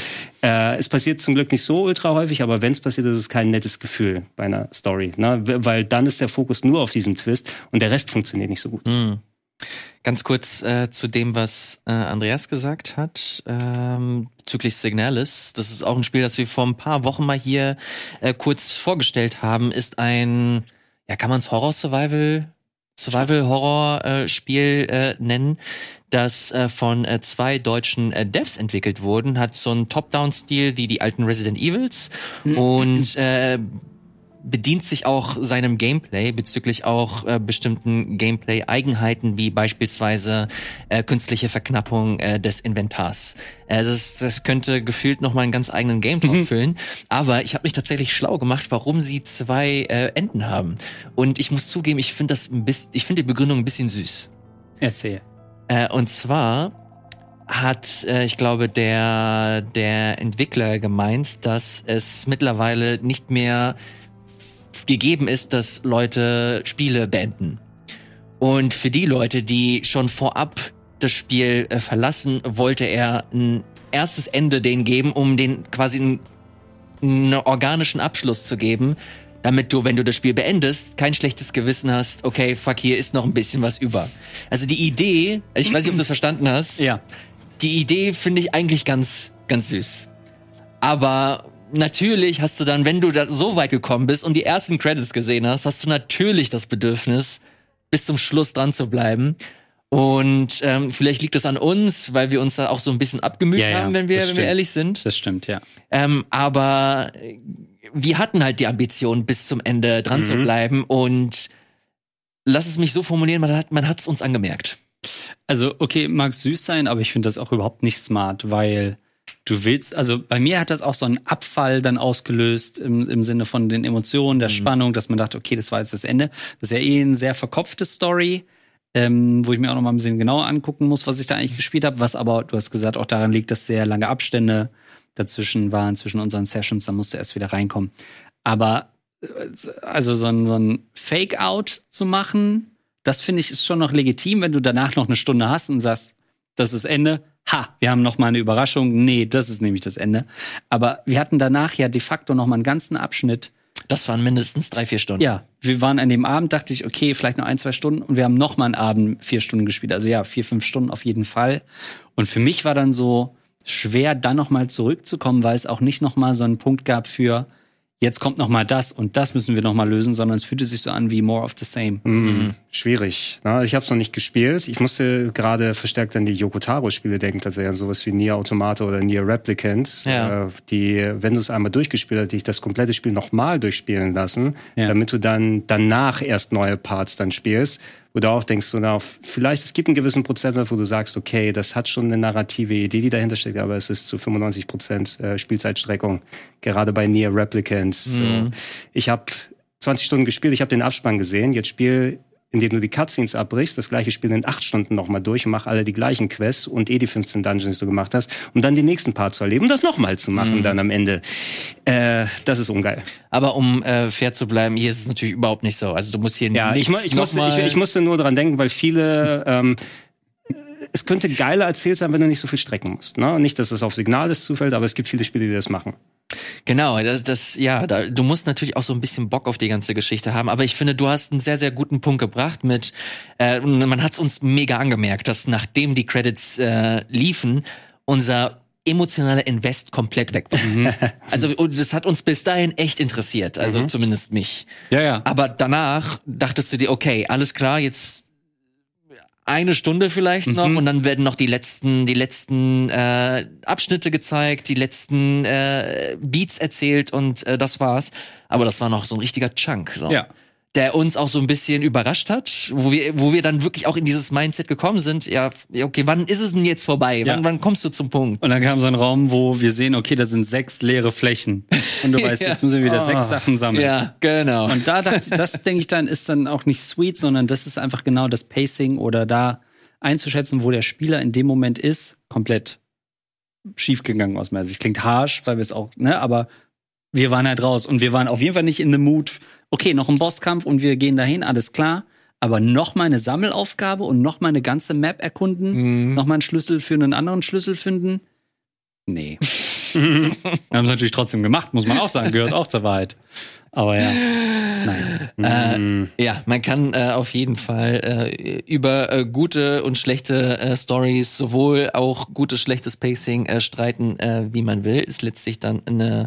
Speaker 2: Äh, es passiert zum Glück nicht so ultra häufig, aber wenn es passiert, ist es kein nettes Gefühl bei einer Story. Ne? Weil dann ist der Fokus nur auf diesem Twist und der Rest funktioniert nicht so gut.
Speaker 1: Mhm. Ganz kurz äh, zu dem, was äh, Andreas gesagt hat, ähm, bezüglich Signalis. Das ist auch ein Spiel, das wir vor ein paar Wochen mal hier äh, kurz vorgestellt haben. Ist ein, ja, kann man es Horror-Survival Survival-Horror-Spiel äh, äh, nennen, das äh, von äh, zwei deutschen äh, Devs entwickelt wurden, hat so einen Top-Down-Stil wie die alten Resident Evils mhm. und äh, bedient sich auch seinem Gameplay bezüglich auch äh, bestimmten Gameplay-Eigenheiten wie beispielsweise äh, künstliche Verknappung äh, des Inventars. Äh, das, das könnte gefühlt noch mal einen ganz eigenen Game mhm. füllen. Aber ich habe mich tatsächlich schlau gemacht, warum sie zwei äh, Enden haben. Und ich muss zugeben, ich finde das ein bisschen, ich finde die Begründung ein bisschen süß.
Speaker 3: Erzähl.
Speaker 1: Äh, und zwar hat, äh, ich glaube, der, der Entwickler gemeint, dass es mittlerweile nicht mehr gegeben ist, dass Leute Spiele beenden. Und für die Leute, die schon vorab das Spiel äh, verlassen, wollte er ein erstes Ende denen geben, um den quasi einen, einen organischen Abschluss zu geben, damit du, wenn du das Spiel beendest, kein schlechtes Gewissen hast, okay, fuck, hier ist noch ein bisschen was über. Also die Idee, ich weiß nicht, ob du das verstanden hast.
Speaker 3: Ja.
Speaker 1: Die Idee finde ich eigentlich ganz, ganz süß. Aber natürlich hast du dann, wenn du da so weit gekommen bist und die ersten Credits gesehen hast, hast du natürlich das Bedürfnis, bis zum Schluss dran zu bleiben. Und ähm, vielleicht liegt es an uns, weil wir uns da auch so ein bisschen abgemüht ja, haben, wenn wir, wenn wir ehrlich sind.
Speaker 3: Das stimmt, ja.
Speaker 1: Ähm, aber wir hatten halt die Ambition, bis zum Ende dran mhm. zu bleiben. Und lass es mich so formulieren, man hat man hat's uns angemerkt.
Speaker 3: Also, okay, mag süß sein, aber ich finde das auch überhaupt nicht smart, weil du willst, also bei mir hat das auch so einen Abfall dann ausgelöst im, im Sinne von den Emotionen, der mhm. Spannung, dass man dachte, okay, das war jetzt das Ende. Das ist ja eh eine sehr verkopfte Story, ähm, wo ich mir auch noch mal ein bisschen genauer angucken muss, was ich da eigentlich gespielt habe, was aber, du hast gesagt, auch daran liegt, dass sehr lange Abstände dazwischen waren, zwischen unseren Sessions, da musste erst wieder reinkommen. Aber äh, also so ein, so ein Fake-Out zu machen, das finde ich ist schon noch legitim, wenn du danach noch eine Stunde hast und sagst, das ist Ende, ha, wir haben noch mal eine Überraschung. Nee, das ist nämlich das Ende. Aber wir hatten danach ja de facto noch mal einen ganzen Abschnitt.
Speaker 1: Das waren mindestens drei, vier Stunden.
Speaker 3: Ja, wir waren an dem Abend, dachte ich, okay, vielleicht noch ein, zwei Stunden und wir haben noch mal einen Abend vier Stunden gespielt. Also ja, vier, fünf Stunden auf jeden Fall. Und für mich war dann so schwer, dann noch mal zurückzukommen, weil es auch nicht noch mal so einen Punkt gab für, jetzt kommt noch mal das und das müssen wir noch mal lösen, sondern es fühlte sich so an wie more of the same.
Speaker 2: Mhm. Schwierig. Na, ich habe es noch nicht gespielt. Ich musste gerade verstärkt an die Yokotaro-Spiele denken, tatsächlich an sowas wie Nier Automata oder Nier Replicant,
Speaker 1: ja.
Speaker 2: äh, die, wenn du es einmal durchgespielt hast, dich das komplette Spiel nochmal durchspielen lassen, ja. damit du dann danach erst neue Parts dann spielst wo du auch denkst, so, na, vielleicht es gibt einen gewissen Prozent, wo du sagst, okay, das hat schon eine narrative Idee, die dahinter steckt, aber es ist zu 95 Prozent äh, Spielzeitstreckung, gerade bei Nier Replicants. Mhm. Ich habe 20 Stunden gespielt, ich habe den Abspann gesehen, jetzt spiel indem du die Cutscenes abbrichst, das gleiche Spiel in acht Stunden nochmal durch und mach alle die gleichen Quests und eh die 15 Dungeons, die du gemacht hast, um dann den nächsten Part zu erleben und das nochmal zu machen
Speaker 1: Mhm.
Speaker 2: dann am Ende. Äh, das ist ungeil.
Speaker 1: Aber um äh, fair zu bleiben, hier ist es natürlich überhaupt nicht so. Also du musst hier
Speaker 2: Ja, ich,
Speaker 1: nichts
Speaker 2: mu- ich, musste, ich, ich musste nur dran denken, weil viele ähm, es könnte geiler erzählt sein, wenn du nicht so viel strecken musst. Ne? Nicht, dass es auf Signales zufällt, aber es gibt viele Spiele, die das machen.
Speaker 1: Genau, das, das ja, da, du musst natürlich auch so ein bisschen Bock auf die ganze Geschichte haben, aber ich finde, du hast einen sehr, sehr guten Punkt gebracht mit, äh, man hat es uns mega angemerkt, dass nachdem die Credits äh, liefen, unser emotionaler Invest komplett weg war. also und das hat uns bis dahin echt interessiert, also zumindest mich.
Speaker 3: Ja, ja.
Speaker 1: Aber danach dachtest du dir, okay, alles klar, jetzt eine Stunde vielleicht noch
Speaker 3: Mhm.
Speaker 1: und dann werden noch die letzten, die letzten äh, Abschnitte gezeigt, die letzten äh, Beats erzählt und äh, das war's. Aber das war noch so ein richtiger Chunk, so,
Speaker 3: Ja.
Speaker 1: Der uns auch so ein bisschen überrascht hat, wo wir, wo wir dann wirklich auch in dieses Mindset gekommen sind. Ja, okay, wann ist es denn jetzt vorbei?
Speaker 3: Ja.
Speaker 1: Wann, wann kommst du zum Punkt?
Speaker 3: Und dann kam so ein Raum, wo wir sehen, okay, da sind sechs leere Flächen. Und du weißt,
Speaker 1: Ja.
Speaker 3: jetzt müssen wir wieder sechs Sachen sammeln.
Speaker 1: Ja, genau.
Speaker 3: Und da dachte ich, das denke ich dann, ist dann auch nicht sweet, sondern das ist einfach genau das Pacing oder da einzuschätzen, wo der Spieler in dem Moment ist, komplett schiefgegangen aus meiner Sicht. Klingt harsh, weil wir es auch, ne, aber wir waren halt raus und wir waren auf jeden Fall nicht in the mood. Okay, noch ein Bosskampf und wir gehen dahin, alles klar. Aber noch mal eine Sammelaufgabe und noch mal eine ganze Map erkunden,
Speaker 1: Mhm.
Speaker 3: noch mal einen Schlüssel für einen anderen Schlüssel finden. Nee. wir haben es natürlich trotzdem gemacht, muss man auch sagen, gehört auch zur Wahrheit. Aber ja, nein.
Speaker 2: Mhm.
Speaker 1: Ja, man kann äh, auf jeden Fall äh, über äh, gute und schlechte äh, Stories, sowohl auch gutes, schlechtes Pacing äh, streiten, äh, wie man will. Ist letztlich dann eine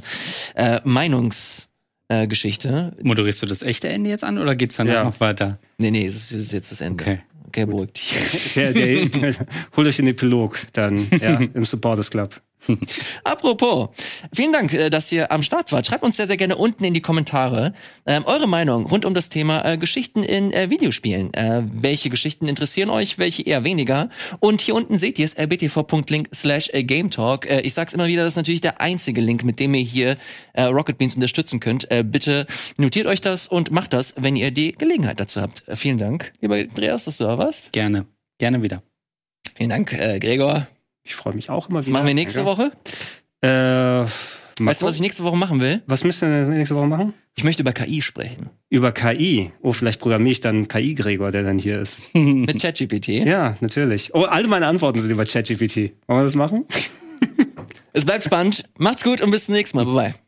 Speaker 1: äh, Meinungsgeschichte. Äh, Geschichte.
Speaker 3: Moderierst du das echte Ende jetzt an oder geht's dann
Speaker 2: Ja.
Speaker 3: noch weiter?
Speaker 1: nee, nee, es ist, es ist jetzt das Ende.
Speaker 3: Okay.
Speaker 1: Okay, beruhig dich.
Speaker 2: Der, der, der, holt euch den Epilog dann ja, im Supporters Club.
Speaker 1: Apropos, vielen Dank, äh, dass ihr am Start wart. Schreibt uns sehr, sehr gerne unten in die Kommentare ähm, eure Meinung rund um das Thema äh, Geschichten in äh, Videospielen. Äh, welche Geschichten interessieren euch, welche eher weniger? Und hier unten seht ihr es, rbtv.link slash äh, gametalk. Äh, ich sag's immer wieder, das ist natürlich der einzige Link, mit dem ihr hier Rocket Beans unterstützen könnt. Bitte notiert euch das und macht das, wenn ihr die Gelegenheit dazu habt. Vielen Dank, lieber Andreas, dass du da warst.
Speaker 3: Gerne. Gerne wieder.
Speaker 1: Vielen Dank, Gregor.
Speaker 2: Ich freue mich auch immer
Speaker 1: Was
Speaker 2: wieder.
Speaker 1: machen wir nächste. Woche?
Speaker 2: Äh,
Speaker 1: Weißt du, was ich nächste Woche machen will?
Speaker 2: was müssen wir nächste Woche machen?
Speaker 1: Ich möchte über KI sprechen.
Speaker 2: Über KI. Oh, vielleicht programmiere ich dann KI-Gregor, der dann hier ist.
Speaker 1: Mit ChatGPT.
Speaker 2: Ja, natürlich. Oh, alle meine Antworten sind über ChatGPT. Wollen wir das machen?
Speaker 1: Es bleibt spannend. Macht's gut und bis zum nächsten Mal. Bye bye.